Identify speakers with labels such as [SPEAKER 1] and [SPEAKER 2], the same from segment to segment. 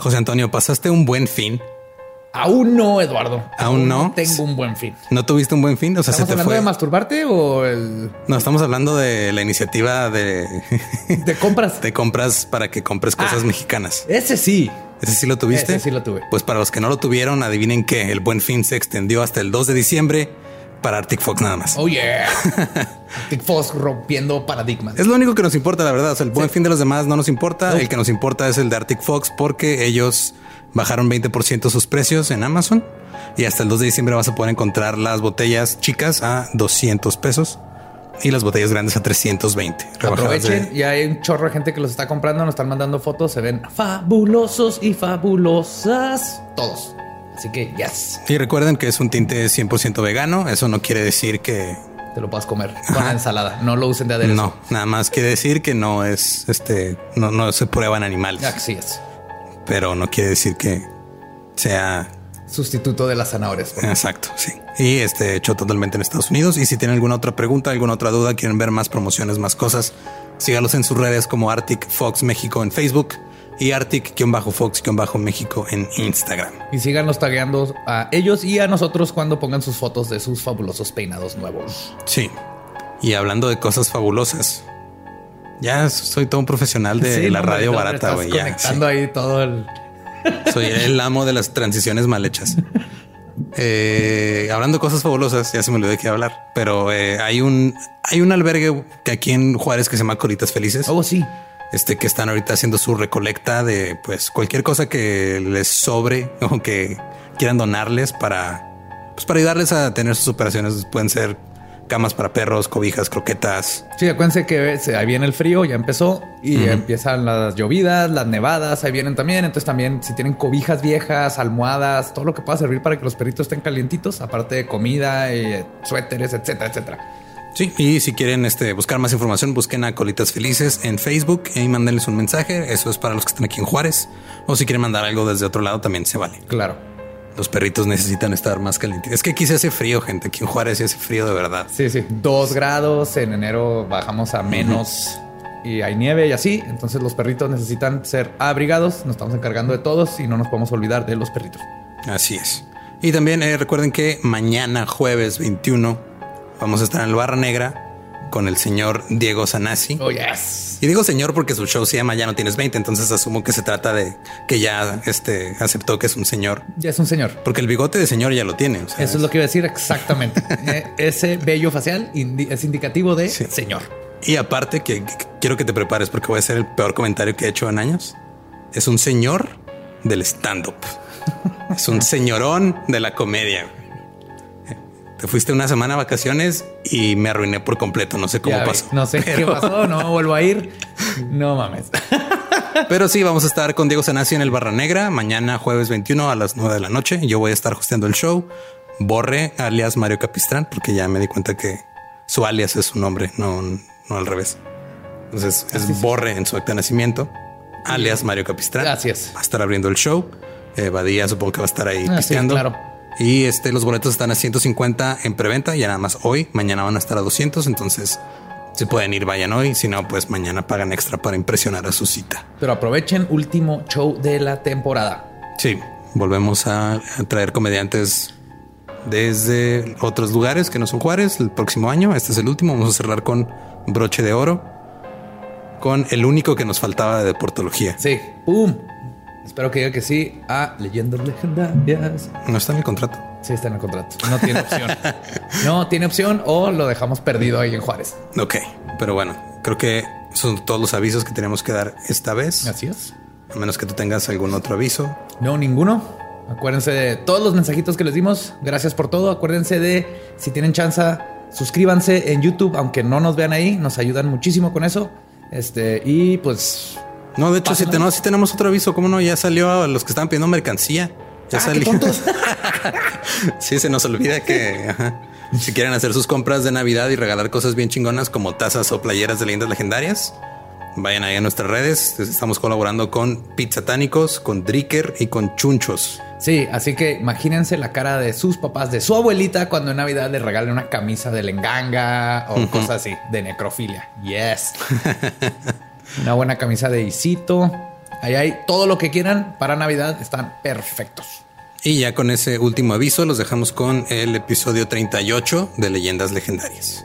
[SPEAKER 1] José Antonio, ¿pasaste un buen fin?
[SPEAKER 2] Aún no, Eduardo.
[SPEAKER 1] Aún no.
[SPEAKER 2] Tengo un buen fin.
[SPEAKER 1] ¿No tuviste un buen fin?
[SPEAKER 2] O sea, ¿Estamos hablando de masturbarte o el...?
[SPEAKER 1] No, estamos hablando de la iniciativa de...
[SPEAKER 2] De compras.
[SPEAKER 1] de compras para que compres cosas
[SPEAKER 2] Ah.
[SPEAKER 1] mexicanas.
[SPEAKER 2] Ese sí.
[SPEAKER 1] ¿Ese sí lo tuviste?
[SPEAKER 2] Ese sí lo tuve.
[SPEAKER 1] Pues para los que no lo tuvieron, adivinen que el buen fin se extendió hasta el 2 de diciembre para Arctic Fox nada más.
[SPEAKER 2] Oh yeah. Arctic Fox rompiendo paradigmas.
[SPEAKER 1] Es lo único que nos importa, la verdad. O sea, el buen
[SPEAKER 2] Sí.
[SPEAKER 1] fin de los demás no nos importa.
[SPEAKER 2] No.
[SPEAKER 1] El que nos importa es el de Arctic Fox porque ellos bajaron 20% sus precios en Amazon y hasta el 2 de diciembre vas a poder encontrar las botellas chicas a 200 pesos y las botellas grandes a 320. rebajadas de-
[SPEAKER 2] Aprovechen, ya hay un chorro de gente que los está comprando, nos están mandando fotos, se ven fabulosos y fabulosas todos. Así que yes,
[SPEAKER 1] Y recuerden que es un tinte 100% vegano. Eso no quiere decir que
[SPEAKER 2] te lo puedas comer con la ensalada. No lo usen de aderezo.
[SPEAKER 1] no, nada más quiere decir que no es este, no, no se prueban animales,
[SPEAKER 2] Así es.
[SPEAKER 1] pero no quiere decir que sea
[SPEAKER 2] Sustituto de las zanahorias.
[SPEAKER 1] Exacto, sí. Y este hecho totalmente en Estados Unidos. Y si tienen alguna otra pregunta, alguna otra duda, quieren ver más promociones, más cosas, sígalos en sus redes como Arctic Fox México en Facebook y Arctic-Fox-México en Instagram.
[SPEAKER 2] Y síganos tagueando a ellos y a nosotros cuando pongan sus fotos de sus fabulosos peinados nuevos.
[SPEAKER 1] Sí. Y hablando de cosas fabulosas, ya soy todo un profesional de
[SPEAKER 2] Sí,
[SPEAKER 1] la
[SPEAKER 2] no,
[SPEAKER 1] radio
[SPEAKER 2] hombre,
[SPEAKER 1] barata, güey.
[SPEAKER 2] Conectando ahí todo el.
[SPEAKER 1] Soy el amo de las transiciones mal hechas. Eh, hablando de cosas fabulosas, ya se me olvidó de qué hablar, pero eh, hay un hay un albergue que aquí en Juárez que se llama Colitas Felices.
[SPEAKER 2] Oh, sí.
[SPEAKER 1] Este que están ahorita haciendo su recolecta de pues cualquier cosa que les sobre o que quieran donarles para pues para ayudarles a tener sus operaciones. Pueden ser camas para perros, cobijas, croquetas.
[SPEAKER 2] Sí, acuérdense que se- ahí viene el frío, ya empezó y empiezan las llovidas, las nevadas, ahí vienen también. Entonces también si tienen cobijas viejas, almohadas, todo lo que pueda servir para que los perritos estén calientitos, aparte de comida, y suéteres, etcétera, etcétera.
[SPEAKER 1] Sí, y si quieren este, buscar más información, busquen a Colitas Felices en Facebook y mándenles un mensaje. Eso es para los que están aquí en Juárez. O si quieren mandar algo desde otro lado, también se vale.
[SPEAKER 2] Claro.
[SPEAKER 1] Los perritos necesitan estar más calientes. Es que aquí se hace frío, gente. Aquí en Juárez se hace frío de verdad.
[SPEAKER 2] Sí, sí. Dos grados. En enero bajamos a menos y hay nieve y así. Entonces los perritos necesitan ser abrigados. Nos estamos encargando de todos y no nos podemos olvidar de los perritos.
[SPEAKER 1] Así es. Y también eh, recuerden que mañana, jueves 21, vamos a estar en el Barra Negra con el señor Diego Sanasi.
[SPEAKER 2] Oh, yes.
[SPEAKER 1] Y digo señor porque su show se llama Ya no tienes 20, entonces asumo que se trata de que ya este, aceptó que es un señor.
[SPEAKER 2] Ya es un señor.
[SPEAKER 1] Porque el bigote de señor ya lo tiene. o sea,
[SPEAKER 2] Eso es lo que iba a decir exactamente. Eh, Ese vello facial indi- es indicativo de
[SPEAKER 1] Sí.
[SPEAKER 2] señor.
[SPEAKER 1] Y aparte que, que quiero que te prepares porque voy a hacer el peor comentario que he hecho en años. Es un señor del stand-up. es un señorón de la comedia. Te fuiste una semana a vacaciones y me arruiné por completo. No sé cómo
[SPEAKER 2] Ya
[SPEAKER 1] pasó.
[SPEAKER 2] No sé qué pasó. No vuelvo a ir. No mames.
[SPEAKER 1] Pero sí, vamos a estar con Diego Sanasi en el Barra Negra mañana jueves 21 a las 9 de la noche. Yo voy a estar hosteando el show. Borre alias Mario Capistrán, porque ya me di cuenta que su alias es su nombre, no, no al revés. Entonces es Borre en su acta de nacimiento, alias Mario Capistrán.
[SPEAKER 2] Gracias.
[SPEAKER 1] Va a estar abriendo el show. Eh, Badía supongo que va a estar ahí
[SPEAKER 2] Ah, sí,
[SPEAKER 1] pisteando.
[SPEAKER 2] claro.
[SPEAKER 1] Y este, los boletos están a 150 en preventa, ya nada más hoy. Mañana van a estar a 200. Entonces, si pueden ir, vayan hoy. Si no, pues mañana pagan extra para impresionar a su cita.
[SPEAKER 2] Pero aprovechen último show de la temporada.
[SPEAKER 1] Sí, volvemos a, a traer comediantes desde otros lugares que no son Juárez el próximo año. Este es el último. Vamos a cerrar con broche de oro, con el único que nos faltaba de deportología.
[SPEAKER 2] Sí. ¡Pum! Espero que diga que sí a leyendas legendarias.
[SPEAKER 1] No está en el contrato.
[SPEAKER 2] Sí, está en el contrato. No tiene opción. no tiene opción o lo dejamos perdido ahí en Juárez.
[SPEAKER 1] Ok, pero bueno, creo que son todos los avisos que tenemos que dar esta vez.
[SPEAKER 2] Así es.
[SPEAKER 1] A menos que tú tengas algún otro aviso.
[SPEAKER 2] No, ninguno. Acuérdense de todos los mensajitos que les dimos. Gracias por todo. Acuérdense de si tienen chance, suscríbanse en YouTube, aunque no nos vean ahí. Nos ayudan muchísimo con eso. Este, y pues.
[SPEAKER 1] No, de hecho, si, tenemos, si tenemos otro aviso, ¿cómo no? Ya salió a los que estaban pidiendo mercancía. Ya
[SPEAKER 2] ¡Ah,
[SPEAKER 1] salió. sí, se nos olvida que ajá, si quieren hacer sus compras de Navidad y regalar cosas bien chingonas como tazas o playeras de leyendas legendarias, vayan ahí a nuestras redes. Estamos colaborando con Pizzatánicos, con Dricker y con Chunchos.
[SPEAKER 2] Sí, así que imagínense la cara de sus papás, de su abuelita, cuando en Navidad le regalen una camisa de lenganga o cosas así, de necrofilia. Yes. una buena camisa de Isito. Ahí hay todo lo que quieran para Navidad. Están perfectos.
[SPEAKER 1] Y ya con ese último aviso los dejamos con el episodio 38 de Leyendas Legendarias.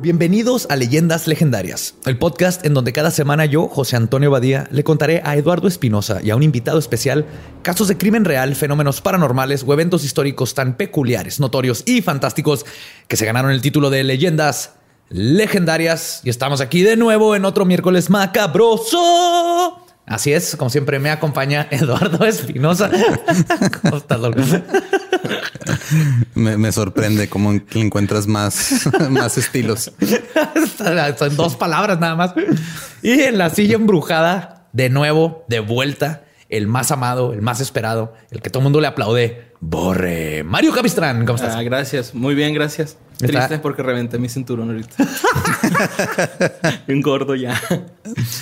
[SPEAKER 2] Bienvenidos a Leyendas Legendarias, el podcast en donde cada semana yo, José Antonio Badía, le contaré a Eduardo Espinosa y a un invitado especial casos de crimen real, fenómenos paranormales o eventos históricos tan peculiares, notorios y fantásticos que se ganaron el título de Leyendas Legendarias. Y estamos aquí de nuevo en otro miércoles macabroso. Así es, como siempre me acompaña Eduardo Espinosa. ¿Cómo estás, loco?
[SPEAKER 1] Me, me sorprende cómo encuentras más, más estilos.
[SPEAKER 2] Son dos palabras nada más. Y en la silla embrujada, de nuevo, de vuelta, el más amado, el más esperado, el que todo el mundo le aplaude. Borre. Mario Capistrán, ¿cómo estás?
[SPEAKER 3] Ah, gracias. Muy bien, gracias.
[SPEAKER 2] Está-
[SPEAKER 3] Triste porque reventé mi cinturón ahorita. Un gordo ya.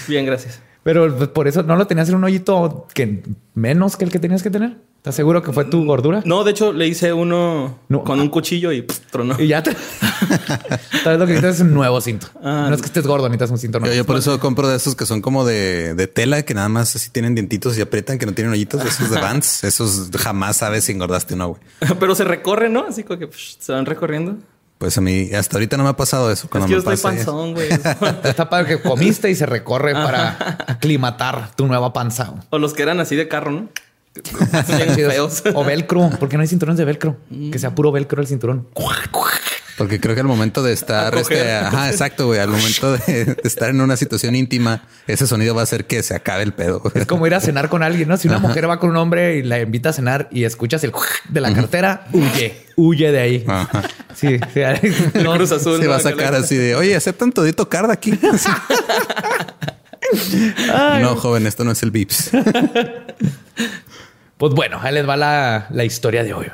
[SPEAKER 3] Bien, gracias.
[SPEAKER 2] Pero por eso no lo tenías en un hoyito que menos que el que tenías que tener. ¿Estás seguro que fue tu gordura?
[SPEAKER 3] No, de hecho, le hice uno
[SPEAKER 2] No.
[SPEAKER 3] con un cuchillo y pff, tronó.
[SPEAKER 2] Y ya te. Tal vez lo que necesitas es un nuevo cinto.
[SPEAKER 3] Ah,
[SPEAKER 2] no es que estés gordo, necesitas un cinto nuevo.
[SPEAKER 1] yo por eso compro de esos que son como de, de tela, que nada más así tienen dientitos y aprietan, que no tienen hoyitos. Esos de Vans, esos jamás sabes si engordaste o no, güey.
[SPEAKER 3] Pero se recorre, ¿no? Así como que se van recorriendo.
[SPEAKER 1] Pues a mí hasta ahorita no me ha pasado eso.
[SPEAKER 3] Es
[SPEAKER 1] Cuando
[SPEAKER 3] que yo
[SPEAKER 1] me
[SPEAKER 3] estoy
[SPEAKER 1] pasa,
[SPEAKER 3] panzón, güey.
[SPEAKER 2] Está padre que comiste y se recorre para aclimatar tu nueva panza.
[SPEAKER 3] o los que eran así de carro, ¿no?
[SPEAKER 2] O velcro, porque no hay cinturones de velcro. Que sea puro velcro el cinturón.
[SPEAKER 1] Porque creo que al momento de estar, este, ajá, exacto, güey, al momento de, de estar en una situación íntima, ese sonido va a hacer que se acabe el pedo.
[SPEAKER 2] Es como ir a cenar con alguien, ¿no? Si una mujer va con un hombre y la invita a cenar y escuchas el de la cartera, huye, huye de ahí.
[SPEAKER 1] Ajá.
[SPEAKER 2] Sí, sí.
[SPEAKER 3] El Cruz Azul.
[SPEAKER 1] Se
[SPEAKER 3] ¿no?
[SPEAKER 1] va a sacar así de, oye, aceptan todito card aquí. no, joven, esto no es el Vips.
[SPEAKER 2] Pues bueno, ahí les va la, la historia de hoy.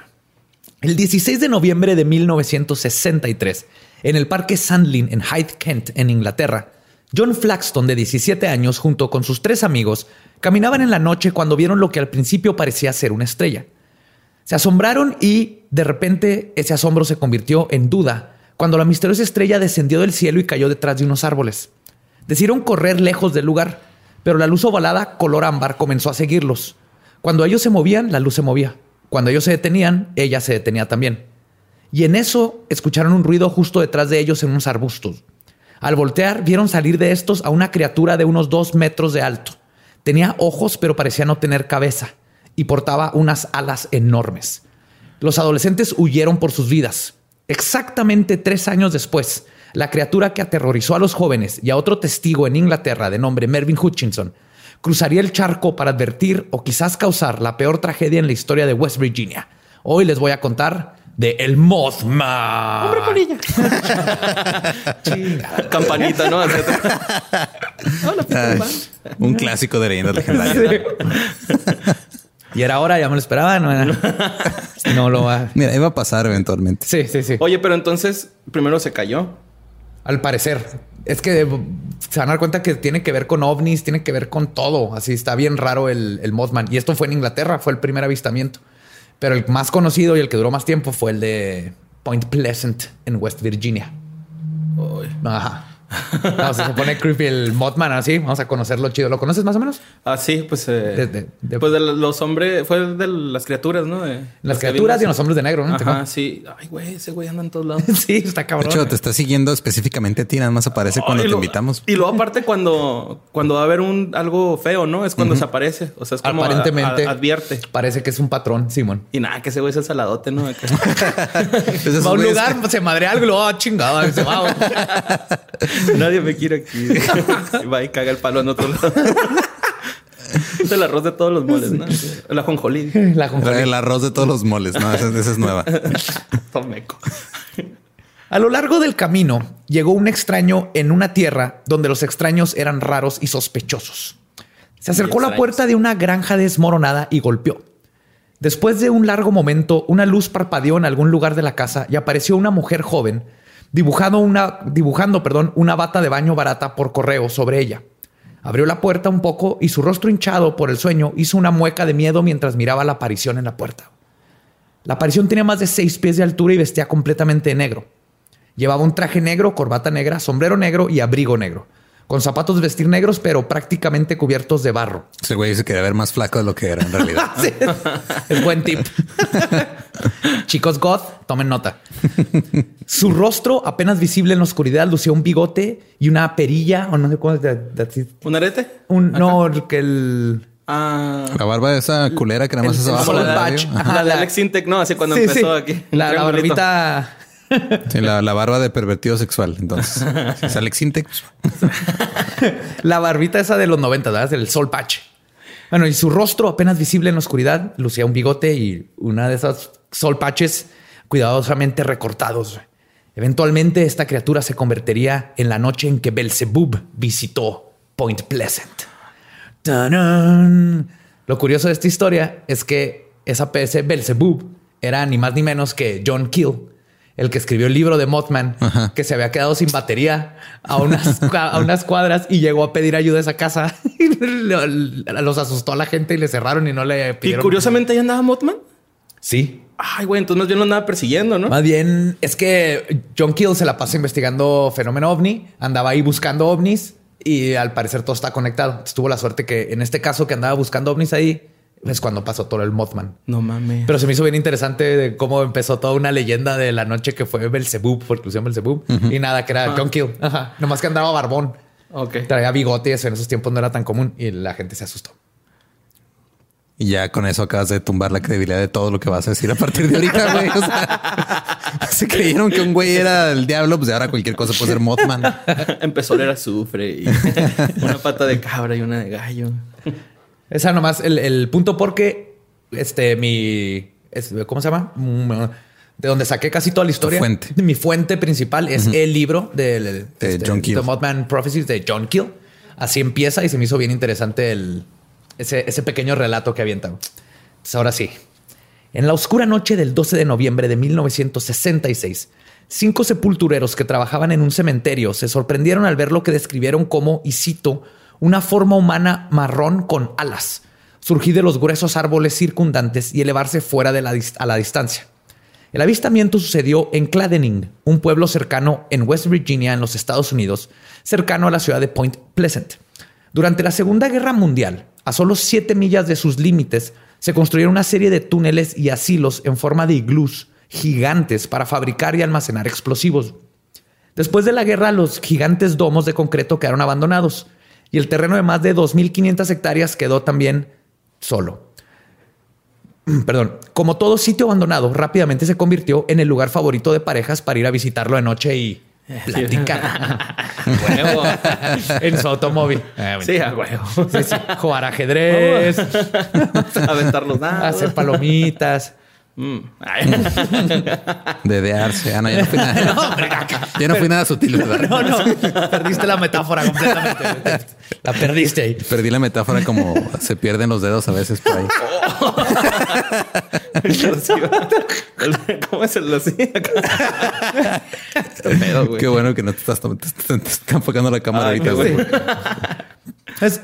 [SPEAKER 2] El 16 de noviembre de 1963, en el parque Sandlin en Hyde, Kent, en Inglaterra, John Flaxton, de 17 años, junto con sus tres amigos, caminaban en la noche cuando vieron lo que al principio parecía ser una estrella. Se asombraron y, de repente, ese asombro se convirtió en duda cuando la misteriosa estrella descendió del cielo y cayó detrás de unos árboles. Decidieron correr lejos del lugar, pero la luz ovalada color ámbar comenzó a seguirlos. Cuando ellos se movían, la luz se movía. Cuando ellos se detenían, ella se detenía también. Y en eso escucharon un ruido justo detrás de ellos en unos arbustos. Al voltear, vieron salir de estos a una criatura de unos dos metros de alto. Tenía ojos, pero parecía no tener cabeza, y portaba unas alas enormes. Los adolescentes huyeron por sus vidas. Exactamente tres años después, la criatura que aterrorizó a los jóvenes y a otro testigo en Inglaterra de nombre Mervyn Hutchinson cruzaría el charco para advertir o quizás causar la peor tragedia en la historia de West Virginia. Hoy les voy a contar de El Mothman.
[SPEAKER 3] Campanita, ¿no? Así atrás. Hola, Peter
[SPEAKER 1] Ay, un clásico de leyendas legendarias.
[SPEAKER 2] Y era hora, ya me lo esperaba. No, no lo va.
[SPEAKER 1] Mira, iba a pasar eventualmente.
[SPEAKER 2] Sí, sí, sí.
[SPEAKER 3] Oye, pero entonces primero se cayó.
[SPEAKER 2] Al parecer. Es que se van a dar cuenta que tiene que ver con ovnis, tiene que ver con todo. Así está bien raro el, el Mothman. Y esto fue en Inglaterra, fue el primer avistamiento. Pero el más conocido y el que duró más tiempo fue el de Point Pleasant en West Virginia. Ajá. No, se pone creepy el Mothman así. Vamos a conocerlo chido. ¿Lo conoces más o menos?
[SPEAKER 3] Ah, sí, pues. eh,
[SPEAKER 2] De- de- de-
[SPEAKER 3] pues de los hombres. Fue de las criaturas, ¿no? De-
[SPEAKER 2] Las
[SPEAKER 3] que
[SPEAKER 2] criaturas y los hombres de negro, ¿no?
[SPEAKER 3] Ajá, sí. Ay, güey, ese güey anda en todos lados.
[SPEAKER 2] Sí, está
[SPEAKER 1] De
[SPEAKER 2] cabrón.
[SPEAKER 1] hecho, te está siguiendo específicamente a ti, nada más aparece cuando
[SPEAKER 3] Oh,
[SPEAKER 1] te
[SPEAKER 3] lo-
[SPEAKER 1] invitamos.
[SPEAKER 3] Y luego aparte cuando, cuando va a haber un algo feo, ¿no? Es cuando se aparece. O sea, es como
[SPEAKER 2] Aparentemente
[SPEAKER 3] a- advierte.
[SPEAKER 2] parece que es un patrón, Simón.
[SPEAKER 3] Y nada, que ese güey es el saladote, ¿no?
[SPEAKER 1] Esos
[SPEAKER 2] Va a un lugar, se madre algo y luego, oh, chingada, y se va.
[SPEAKER 3] Nadie me quiere aquí. Va y caga el palo en otro lado. es el arroz de todos los moles, ¿no?
[SPEAKER 2] La jonjolí.
[SPEAKER 1] El arroz de todos los moles, no, esa, esa es nueva.
[SPEAKER 3] Tomeco.
[SPEAKER 2] A lo largo del camino llegó un extraño en una tierra donde los extraños eran raros y sospechosos. Se acercó a la puerta de una granja desmoronada y golpeó. Después de un largo momento, una luz parpadeó en algún lugar de la casa y apareció una mujer joven dibujando una, dibujando, perdón, una bata de baño barata por correo sobre ella. Abrió la puerta un poco y su rostro hinchado por el sueño hizo una mueca de miedo mientras miraba la aparición en la puerta. La aparición tenía más de seis pies de altura y vestía completamente de negro. Llevaba un traje negro, corbata negra, sombrero negro y abrigo negro, con zapatos de vestir negros pero prácticamente cubiertos de barro.
[SPEAKER 1] Ese güey se quería ver más flaco de lo que era en realidad.
[SPEAKER 2] Sí. Es buen tip. Chicos goth, tomen nota. Su rostro, apenas visible en la oscuridad, lucía un bigote y una perilla, o no sé cómo es.
[SPEAKER 3] ¿Un arete?
[SPEAKER 2] un, no, que el...
[SPEAKER 3] Ah.
[SPEAKER 1] La barba de esa culera que nada más es
[SPEAKER 2] el
[SPEAKER 1] abajo.
[SPEAKER 3] la de Alex Intec, ¿no? Así cuando
[SPEAKER 2] Sí,
[SPEAKER 3] empezó
[SPEAKER 2] sí.
[SPEAKER 3] aquí.
[SPEAKER 2] La, la barbita...
[SPEAKER 1] Sí, la, barba de pervertido sexual. Entonces, si es Alex Intec, pues,
[SPEAKER 2] La barbita esa de los 90, ¿verdad? Del sol patch. Bueno, y su rostro apenas visible en la oscuridad, lucía un bigote y una de esas sol patches cuidadosamente recortados. Eventualmente esta criatura se convertiría en la noche en que Belzebub visitó Point Pleasant. Lo curioso de esta historia es que esa PC Belzebub era ni más ni menos que John Keel, el que escribió el libro de Mothman, que se había quedado sin batería a unas, a unas cuadras y llegó a pedir ayuda a esa casa. Y lo- los asustó a la gente y le cerraron y no le
[SPEAKER 3] Y
[SPEAKER 2] pidieron.
[SPEAKER 3] curiosamente ahí andaba Mothman.
[SPEAKER 2] Sí.
[SPEAKER 3] Ay, güey, entonces más bien lo andaba persiguiendo, ¿no?
[SPEAKER 2] Más bien es que John Keel se la pasa investigando fenómeno ovni, andaba ahí buscando ovnis y al parecer todo está conectado. Entonces, tuvo la suerte que en este caso que andaba buscando ovnis ahí es cuando pasó todo el Mothman.
[SPEAKER 3] No mames.
[SPEAKER 2] Pero se me hizo bien interesante de cómo empezó toda una leyenda de la noche que fue Belzebub, porque lo Belzebub, y nada, que era John Keel. Ajá. Nomás que andaba barbón.
[SPEAKER 3] Ok.
[SPEAKER 2] Traía bigote y eso en esos tiempos no era tan común y la gente se asustó.
[SPEAKER 1] y ya con eso acabas de tumbar la credibilidad de todo lo que vas a decir a partir de ahorita, güey. O sea, se creyeron que un güey era el diablo, pues ahora cualquier cosa puede ser Mothman.
[SPEAKER 3] Empezó a oler azufre y una pata de cabra y una de gallo.
[SPEAKER 2] Esa nomás el, el punto porque este mi es- ¿cómo se llama? De donde saqué casi toda la historia.
[SPEAKER 1] fuente.
[SPEAKER 2] Mi fuente principal es el libro del,
[SPEAKER 1] De John Keel.
[SPEAKER 2] The Mothman Prophecies de John Keel. Así empieza y se me hizo bien interesante el, ese, ese pequeño relato que avienta. Entonces, ahora sí. En la oscura noche del 12 de noviembre de 1966, cinco sepultureros que trabajaban en un cementerio se sorprendieron al ver lo que describieron como, y cito, una forma humana marrón con alas, surgir de los gruesos árboles circundantes y elevarse fuera de la, a la distancia. El avistamiento sucedió en Cladening, un pueblo cercano en West Virginia, en los Estados Unidos, cercano a la ciudad de Point Pleasant. Durante la Segunda Guerra Mundial, a solo siete millas de sus límites, se construyeron una serie de túneles y asilos en forma de iglús gigantes para fabricar y almacenar explosivos. Después de la guerra, los gigantes domos de concreto quedaron abandonados y el terreno de más de 2.500 hectáreas quedó también solo. Perdón, como todo sitio abandonado, rápidamente se convirtió en el lugar favorito de parejas para ir a visitarlo de noche y platicar
[SPEAKER 3] Huevo.
[SPEAKER 2] en su automóvil. Eh,
[SPEAKER 3] Sí, a huevo.
[SPEAKER 2] sí, sí. Jugar ajedrez,
[SPEAKER 3] Aventar los dados.
[SPEAKER 2] hacer palomitas.
[SPEAKER 3] Mm.
[SPEAKER 1] Dedearse. Ah, no, ya no fui nada. ya no fui nada sutil, ¿verdad?
[SPEAKER 2] No, no, perdiste la metáfora completamente. La perdiste ahí.
[SPEAKER 1] Perdí la metáfora como se pierden los dedos a veces por ahí.
[SPEAKER 3] ¿Cómo es el así? Qué
[SPEAKER 1] bueno que no te estás, te, te- te está enfocando la cámara
[SPEAKER 3] Ay,
[SPEAKER 1] ahorita, güey.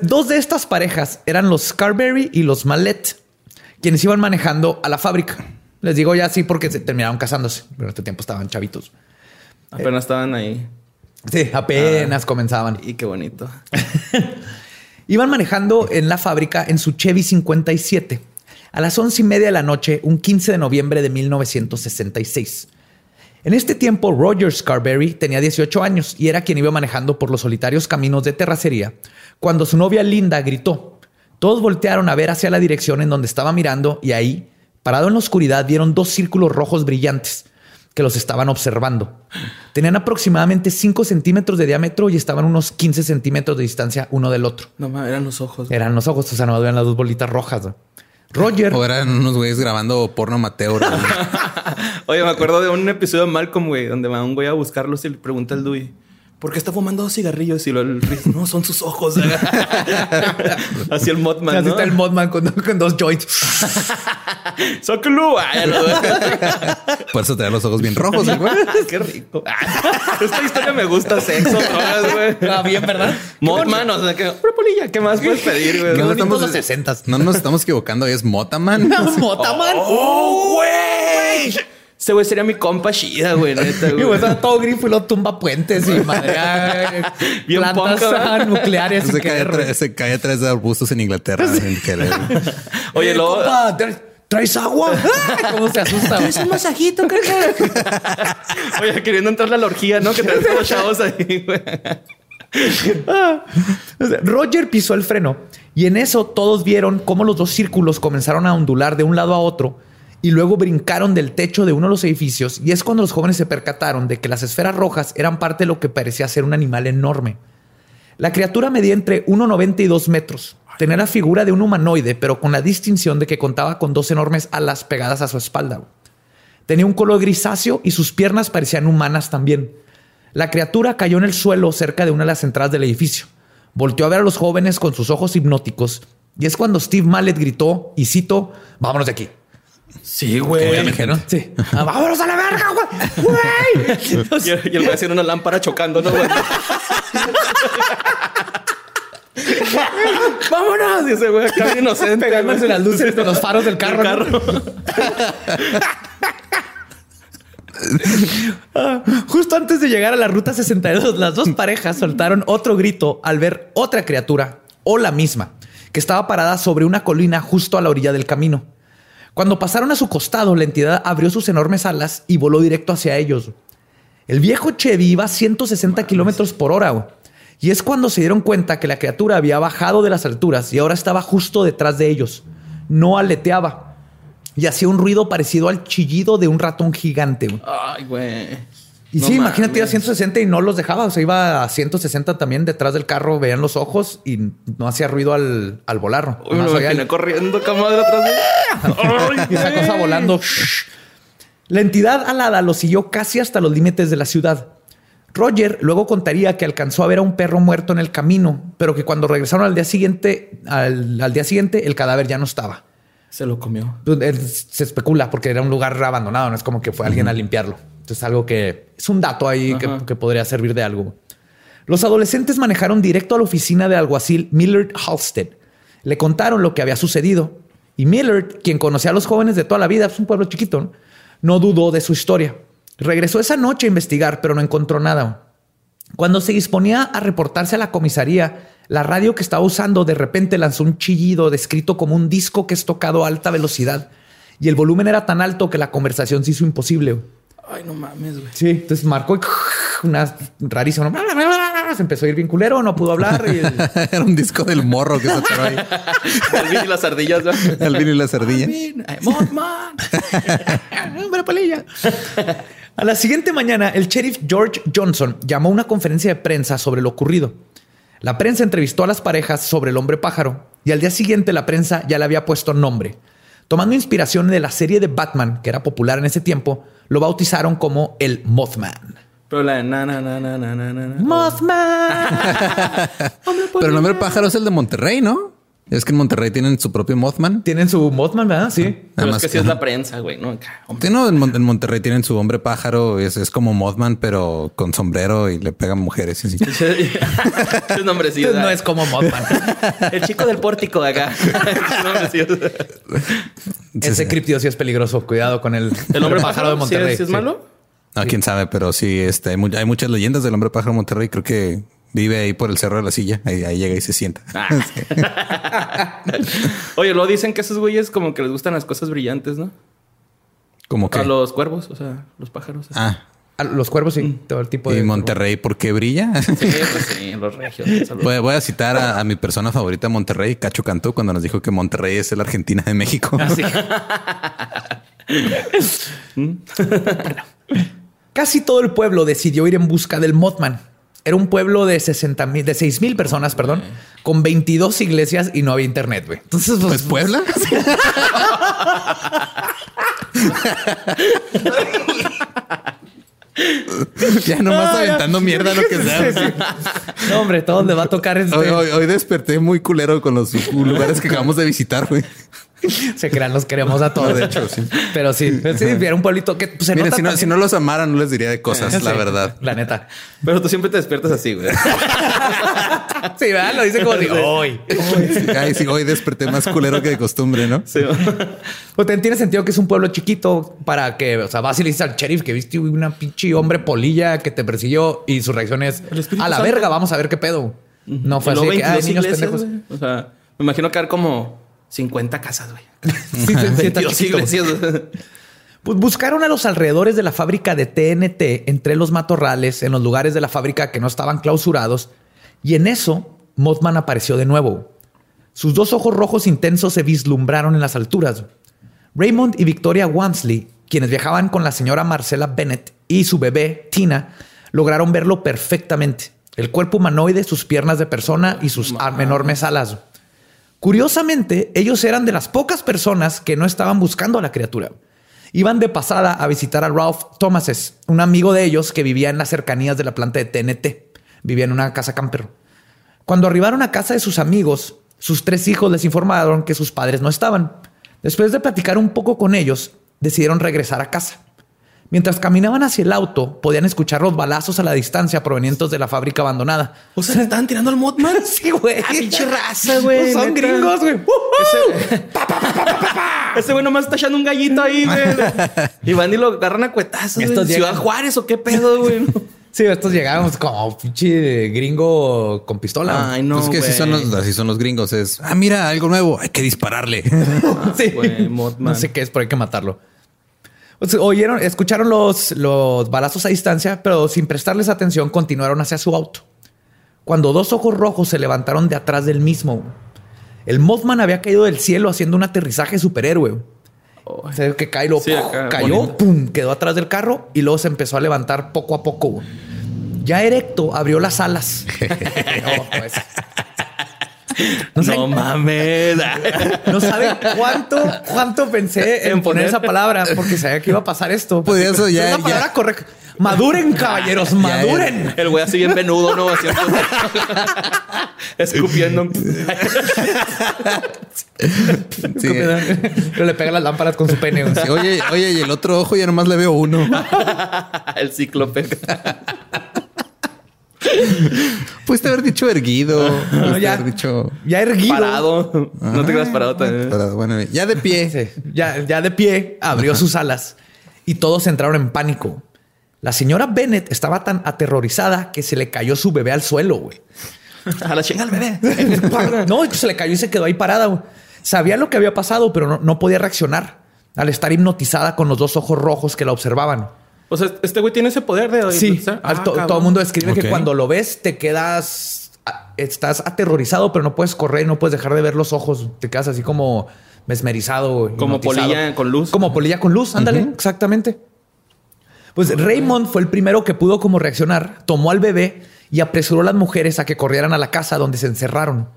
[SPEAKER 2] Dos de estas parejas eran los Scarberry y los Mallet, quienes iban manejando a la fábrica. Les digo ya así porque se terminaron casándose, pero en este tiempo estaban chavitos.
[SPEAKER 3] Apenas estaban ahí.
[SPEAKER 2] Sí, apenas comenzaban.
[SPEAKER 3] Y qué bonito.
[SPEAKER 2] Iban manejando en la fábrica en su Chevy 57 a las once y media de la noche, un 15 de noviembre de 1966. En este tiempo, Roger Scarberry tenía 18 años y era quien iba manejando por los solitarios caminos de terracería cuando su novia Linda gritó. Todos voltearon a ver hacia la dirección en donde estaba mirando y ahí, parado en la oscuridad, vieron dos círculos rojos brillantes que los estaban observando. Tenían aproximadamente 5 centímetros de diámetro y estaban unos 15 centímetros de distancia uno del otro.
[SPEAKER 3] No mames, eran los ojos.
[SPEAKER 2] Eran los ojos, o sea, no veían las dos bolitas rojas. ¿no? Roger.
[SPEAKER 1] O eran unos güeyes grabando porno amateur.
[SPEAKER 3] Oye, me acuerdo de un episodio de Malcolm, güey, donde va un güey a buscarlos y le pregunta al Dewey. ¿Por qué está fumando dos cigarrillos? Y lo, el Riz, no, son sus ojos. Así el Mothman,
[SPEAKER 2] Así
[SPEAKER 3] ¿no?
[SPEAKER 2] está el Modman con, con dos joints.
[SPEAKER 3] Lo-
[SPEAKER 1] Por eso traía los ojos bien rojos, güey.
[SPEAKER 3] ¡Qué rico! Esta historia me gusta sexo, güey.
[SPEAKER 2] Ah, bien, ¿verdad?
[SPEAKER 3] Mothman, o sea, que... Una polilla, ¿qué más puedes pedir, güey?
[SPEAKER 2] Qué
[SPEAKER 1] No estamos-
[SPEAKER 2] los 60.
[SPEAKER 1] No nos estamos equivocando, es Motaman.
[SPEAKER 2] Motaman.
[SPEAKER 3] ¡Oh, güey! Ese güey sería mi compa chida, güey, neta,
[SPEAKER 2] Y
[SPEAKER 3] güey.
[SPEAKER 2] güey, está todo grifo y lo tumba puentes y madrea
[SPEAKER 3] Bien
[SPEAKER 2] plantas ah, nucleares.
[SPEAKER 1] Se cae,
[SPEAKER 2] güey.
[SPEAKER 1] se cae atrás de arbustos en Inglaterra. sin querer.
[SPEAKER 3] Oye,
[SPEAKER 2] Eh,
[SPEAKER 3] luego...
[SPEAKER 2] compa, ¿traes- ¿Traes agua? ¿Cómo se asusta? güey?
[SPEAKER 3] un masajito, Oye, queriendo entrar a la orgía, ¿no? Que te todos los chavos ahí, güey.
[SPEAKER 2] Sea, Roger pisó el freno y en eso todos vieron cómo los dos círculos comenzaron a ondular de un lado a otro y luego brincaron del techo de uno de los edificios y es cuando los jóvenes se percataron de que las esferas rojas eran parte de lo que parecía ser un animal enorme. La criatura medía entre 1,90 y 2 metros. Tenía la figura de un humanoide, pero con la distinción de que contaba con dos enormes alas pegadas a su espalda. Tenía un color grisáceo y sus piernas parecían humanas también. La criatura cayó en el suelo cerca de una de las entradas del edificio. Volteó a ver a los jóvenes con sus ojos hipnóticos y es cuando Steve Mallet gritó, y cito, vámonos de aquí.
[SPEAKER 3] Sí, güey.
[SPEAKER 2] Obviamente, ¿no? Sí. Ah, vámonos a la verga, güey. Güey.
[SPEAKER 3] Y, y el güey haciendo una lámpara chocando, ¿no, güey? ¡Vámonos! Ese güey acá inocente.
[SPEAKER 2] Pegándose las luces de los faros del carro. Ah, Justo antes de llegar a la ruta 62, las dos parejas soltaron otro grito al ver otra criatura, o la misma, que estaba parada sobre una colina justo a la orilla del camino. Cuando pasaron a su costado, la entidad abrió sus enormes alas y voló directo hacia ellos. El viejo Chevy iba a 160 kilómetros por hora. Y es cuando se dieron cuenta que la criatura había bajado de las alturas y ahora estaba justo detrás de ellos. No aleteaba. Y hacía un ruido parecido al chillido de un ratón gigante.
[SPEAKER 3] Ay, güey.
[SPEAKER 2] Y
[SPEAKER 3] No
[SPEAKER 2] sí, imagínate, iba a
[SPEAKER 3] mames.
[SPEAKER 2] 160 y no los dejaba. O sea, iba a 160 también detrás del carro, veían los ojos y no hacía ruido al, al volar.
[SPEAKER 3] Uy, me lo
[SPEAKER 2] oía
[SPEAKER 3] imaginé
[SPEAKER 2] el-
[SPEAKER 3] corriendo, camadre, atrás de...
[SPEAKER 2] Y esa cosa volando. La entidad alada lo siguió casi hasta los límites de la ciudad. Roger luego contaría que alcanzó a ver a un perro muerto en el camino, pero que cuando regresaron al día siguiente, al, al día siguiente, el cadáver ya no estaba.
[SPEAKER 3] Se lo comió.
[SPEAKER 2] Pues, eh, Se especula porque era un lugar abandonado, no es como que fue alguien a limpiarlo. Entonces, algo que es un dato ahí que, que podría servir de algo. Los adolescentes manejaron directo a la oficina del alguacil Millard Halstead. Le contaron lo que había sucedido y Millard, quien conocía a los jóvenes de toda la vida, es un pueblo chiquito, no, No dudó de su historia. Regresó esa noche a investigar, pero no encontró nada. Cuando se disponía a reportarse a la comisaría, la radio que estaba usando de repente lanzó un chillido descrito como un disco que es tocado a alta velocidad y el volumen era tan alto que la conversación se hizo imposible.
[SPEAKER 3] Ay, no mames, güey.
[SPEAKER 2] Sí, entonces marcó y una rarísima. Se empezó a ir bien culero, no pudo hablar. Y el-
[SPEAKER 1] Era un disco del morro que se atoró ahí.
[SPEAKER 3] Alvin y las ardillas, ¿no?
[SPEAKER 1] Alvin y la cerdilla.
[SPEAKER 3] Alvin, ay, Mothman.
[SPEAKER 2] Hombre, polilla. A la siguiente mañana, el sheriff George Johnson llamó a una conferencia de prensa sobre lo ocurrido. La prensa entrevistó a las parejas sobre el hombre pájaro y al día siguiente la prensa ya le había puesto nombre. Tomando inspiración de la serie de Batman, que era popular en ese tiempo, lo bautizaron como el Mothman.
[SPEAKER 3] Pero la de na, na, na, na, na, na, na.
[SPEAKER 2] Mothman.
[SPEAKER 1] Pero el nombre pájaro es el de Monterrey, ¿no? Es que en Monterrey tienen su propio Mothman.
[SPEAKER 2] Tienen su Mothman, ¿verdad? Sí.
[SPEAKER 3] Pero
[SPEAKER 1] Nada
[SPEAKER 3] es que sí es la prensa, güey, ¿no?
[SPEAKER 1] Sí, no, en, Mon- en Monterrey tienen su hombre pájaro. Es, es como Mothman, pero con sombrero y le pegan mujeres. y así.
[SPEAKER 3] Nombrecito.
[SPEAKER 2] no es como Mothman.
[SPEAKER 3] El chico del pórtico de acá. Ese
[SPEAKER 2] criptido sí es peligroso. Cuidado con el,
[SPEAKER 3] ¿El hombre
[SPEAKER 2] pájaro de
[SPEAKER 3] ¿Sí
[SPEAKER 2] Monterrey.
[SPEAKER 3] es, sí es
[SPEAKER 2] sí.
[SPEAKER 3] malo?
[SPEAKER 1] No, quién sabe, pero sí, este, hay muchas leyendas del hombre pájaro de Monterrey. Creo que vive ahí por el cerro de la silla. Ahí, ahí llega y se sienta.
[SPEAKER 3] Oye, luego dicen que esos güeyes como que les gustan las cosas brillantes, ¿no?
[SPEAKER 1] Como que.
[SPEAKER 3] A los cuervos, o sea, los pájaros. así.
[SPEAKER 1] Ah,
[SPEAKER 2] Ah, Los cuervos sí, todo el tipo de.
[SPEAKER 1] y Monterrey, ¿por qué brilla?
[SPEAKER 3] Sí, pues sí, los regios.
[SPEAKER 1] Voy, voy a citar a, a mi persona favorita de Monterrey, Cacho Cantú, cuando nos dijo que Monterrey es la Argentina de México.
[SPEAKER 2] Casi todo el pueblo decidió ir en busca del Mothman. Era un pueblo de 60 mil, de 6 mil personas, perdón, con 22 iglesias y no había internet, güey. Entonces,
[SPEAKER 1] Pues Puebla. ya nomás aventando mierda lo que sea.
[SPEAKER 2] no, hombre, todo le va a tocar este,
[SPEAKER 1] Hoy, hoy- hoy desperté muy culero con los lugares que acabamos de visitar, güey.
[SPEAKER 2] Se crean, los queremos a todos.
[SPEAKER 1] De hecho, sí.
[SPEAKER 2] Pero sí, sí, era un pueblito que pues, se
[SPEAKER 1] Miren,
[SPEAKER 2] nota
[SPEAKER 1] si no, si no los amara, no les diría de cosas, la verdad.
[SPEAKER 2] La neta.
[SPEAKER 3] Pero tú siempre te despiertas así, güey.
[SPEAKER 2] Sí, ¿verdad? Lo dice como de hoy.
[SPEAKER 1] Ay, sí, hoy desperté más culero que de costumbre, ¿no?
[SPEAKER 3] Sí.
[SPEAKER 2] Pues te- tiene sentido que es un pueblo chiquito para que, o sea, vas y le dices al sheriff que viste una pinche hombre polilla que te persiguió y su reacción es a la
[SPEAKER 3] Santo".
[SPEAKER 2] verga, vamos a ver qué pedo. No fue así de que, ay,
[SPEAKER 3] 22
[SPEAKER 2] niños
[SPEAKER 3] iglesias,
[SPEAKER 2] pendejos.
[SPEAKER 3] O sea, me imagino que hay como 50 casas, güey.
[SPEAKER 2] Sí, sí, sí, está
[SPEAKER 3] 22
[SPEAKER 2] chiquito.
[SPEAKER 3] iglesias.
[SPEAKER 2] Pues buscaron a los alrededores de la fábrica de TNT, entre los matorrales, en los lugares de la fábrica que no estaban clausurados, y en eso Mothman apareció de nuevo. Sus dos ojos rojos intensos se vislumbraron en las alturas. Raymond y Victoria Wamsley, quienes viajaban con la señora Marcela Bennett y su bebé Tina, lograron verlo perfectamente. El cuerpo humanoide, sus piernas de persona y sus enormes alas. Curiosamente, ellos eran de las pocas personas que no estaban buscando a la criatura. Iban de pasada a visitar a Ralph Thomases, un amigo de ellos que vivía en las cercanías de la planta de TNT. Vivía en una casa camper. Cuando arribaron a casa de sus amigos, sus tres hijos les informaron que sus padres no estaban. Después de platicar un poco con ellos, decidieron regresar a casa. Mientras caminaban hacia el auto, podían escuchar los balazos a la distancia provenientes de la fábrica abandonada.
[SPEAKER 3] O sea, le estaban tirando al Mothman.
[SPEAKER 2] Sí, güey.
[SPEAKER 3] Ah, pinche raza, güey.
[SPEAKER 2] Son
[SPEAKER 3] neta.
[SPEAKER 2] gringos, güey.
[SPEAKER 3] Ese güey nomás está echando un gallito ahí, güey. y van y lo agarran a cuetazos.
[SPEAKER 2] Estos
[SPEAKER 3] güey. Ciudad Juárez o qué pedo, güey.
[SPEAKER 2] Sí, estos llegábamos como pinche gringo con pistola.
[SPEAKER 3] Ay, no.
[SPEAKER 1] Pues es que así son, los, así son los gringos. Es, ah, mira, algo nuevo. Hay que dispararle.
[SPEAKER 2] sí.
[SPEAKER 3] güey.
[SPEAKER 2] No sé qué es, pero hay que matarlo. Oyeron, escucharon los, los balazos a distancia, pero sin prestarles atención continuaron hacia su auto. Cuando dos ojos rojos se levantaron de atrás del mismo. El Mothman había caído del cielo haciendo un aterrizaje superhéroe. O sea, que cae, lo,
[SPEAKER 3] Sí, acá,
[SPEAKER 2] cayó,
[SPEAKER 3] bonito.
[SPEAKER 2] pum, quedó atrás del carro y luego se empezó a levantar poco a poco. Ya erecto abrió las alas. No, pues. No
[SPEAKER 3] No mames.
[SPEAKER 2] no saben cuánto, cuánto pensé en,
[SPEAKER 3] En
[SPEAKER 2] poner esa palabra porque sabía que iba a pasar esto.
[SPEAKER 1] Podría ser ya-
[SPEAKER 2] Es la
[SPEAKER 1] ya-
[SPEAKER 2] palabra correcta. Maduren, caballeros, maduren.
[SPEAKER 3] El güey así bien venudo, ¿no? Así escupiendo.
[SPEAKER 1] Sí.
[SPEAKER 2] Pero le pega las lámparas con su pene.
[SPEAKER 1] Sí, Oye, oye, y el otro ojo ya nomás le veo uno.
[SPEAKER 3] El cíclope.
[SPEAKER 1] Pudiste haber dicho erguido.
[SPEAKER 2] Ya.
[SPEAKER 1] haber dicho.
[SPEAKER 2] Ya erguido.
[SPEAKER 3] Parado. No te quedas parado también.
[SPEAKER 1] Bueno, ya de pie.
[SPEAKER 2] Sí, ya, ya de pie abrió sus alas y todos entraron en pánico. La señora Bennett estaba tan aterrorizada que se le cayó su bebé al suelo, güey.
[SPEAKER 3] A la chinga al bebé.
[SPEAKER 2] No, se le cayó y se quedó ahí parada. güey. Sabía lo que había pasado, pero no, no podía reaccionar al estar hipnotizada con los dos ojos rojos que la observaban.
[SPEAKER 3] O sea, este güey tiene ese poder de.
[SPEAKER 2] Sí,
[SPEAKER 3] Ah,
[SPEAKER 2] to-
[SPEAKER 3] cabrón.
[SPEAKER 2] todo el mundo describe que cuando lo ves te quedas, estás aterrorizado, pero no puedes correr, no puedes dejar de ver los ojos. Te quedas así como mesmerizado.
[SPEAKER 3] Como polilla con luz.
[SPEAKER 2] Como polilla con luz, ándale, exactamente. Pues Raymond fue el primero que pudo como reaccionar, tomó al bebé y apresuró a las mujeres a que corrieran a la casa donde se encerraron.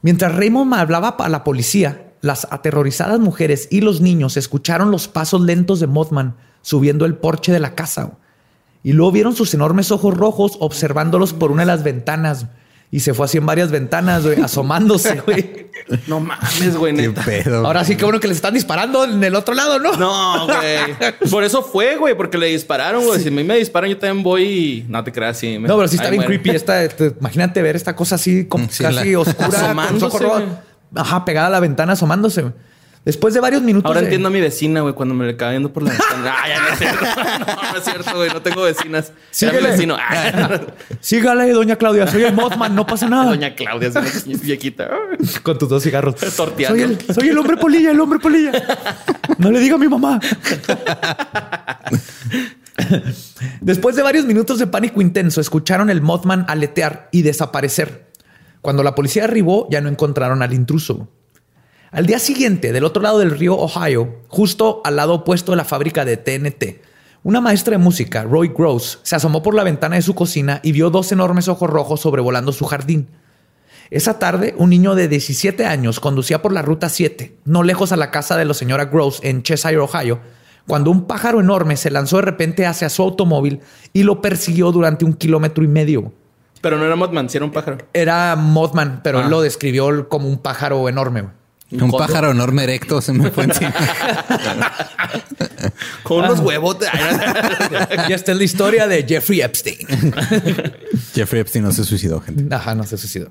[SPEAKER 2] Mientras Raymond hablaba a la policía, las aterrorizadas mujeres y los niños escucharon los pasos lentos de Mothman subiendo el porche de la casa. Y luego vieron sus enormes ojos rojos observándolos por una de las ventanas. Y se fue así en varias ventanas, güey, asomándose, güey.
[SPEAKER 3] No mames, güey,
[SPEAKER 1] Qué pedo.
[SPEAKER 2] Ahora sí que bueno que les están disparando en el otro lado, ¿no?
[SPEAKER 3] No, güey. Por eso fue, güey, porque le dispararon, güey. Si a mí me disparan, yo también voy y no te creas así.
[SPEAKER 2] No, pero sí está bien
[SPEAKER 3] muere.
[SPEAKER 2] creepy. Esta, este, imagínate ver esta cosa así como
[SPEAKER 1] Sí,
[SPEAKER 2] casi
[SPEAKER 1] la-
[SPEAKER 2] oscura,
[SPEAKER 3] Asomándose.
[SPEAKER 2] Ajá, pegada a la ventana, asomándose. Después de varios minutos.
[SPEAKER 3] Ahora
[SPEAKER 2] de-
[SPEAKER 3] entiendo a mi vecina, güey, cuando me le viendo por la ventana. Ya no es cierto. No, no es cierto, güey. No tengo vecinas. Era mi
[SPEAKER 2] Síguele.
[SPEAKER 3] vecino.
[SPEAKER 2] Sígale, doña Claudia. Soy el Mothman, no pasa nada.
[SPEAKER 3] Doña Claudia, es una viejita.
[SPEAKER 2] Con tus dos cigarros.
[SPEAKER 3] Torteando.
[SPEAKER 2] Soy el, soy el hombre polilla, el hombre polilla. No le diga a mi mamá. Después de varios minutos de pánico intenso, escucharon el Mothman aletear y desaparecer. Cuando la policía arribó, ya no encontraron al intruso. Al día siguiente, del otro lado del río Ohio, justo al lado opuesto de la fábrica de TNT, una maestra de música, Roy Gross, se asomó por la ventana de su cocina y vio dos enormes ojos rojos sobrevolando su jardín. Esa tarde, un niño de 17 años conducía por la ruta 7, no lejos a la casa de la señora Gross en Cheshire, Ohio, cuando un pájaro enorme se lanzó de repente hacia su automóvil y lo persiguió durante un kilómetro y medio.
[SPEAKER 3] Pero no era Mothman, sí era un pájaro.
[SPEAKER 2] Era Mothman, pero
[SPEAKER 3] Ah.
[SPEAKER 2] él lo describió como un pájaro enorme.
[SPEAKER 1] Un pájaro enorme erecto se me fue encima.
[SPEAKER 3] Con unos huevotes.
[SPEAKER 2] Y esta es la historia de Jeffrey Epstein.
[SPEAKER 1] Jeffrey Epstein no se suicidó, gente.
[SPEAKER 2] Ajá, no se suicidó.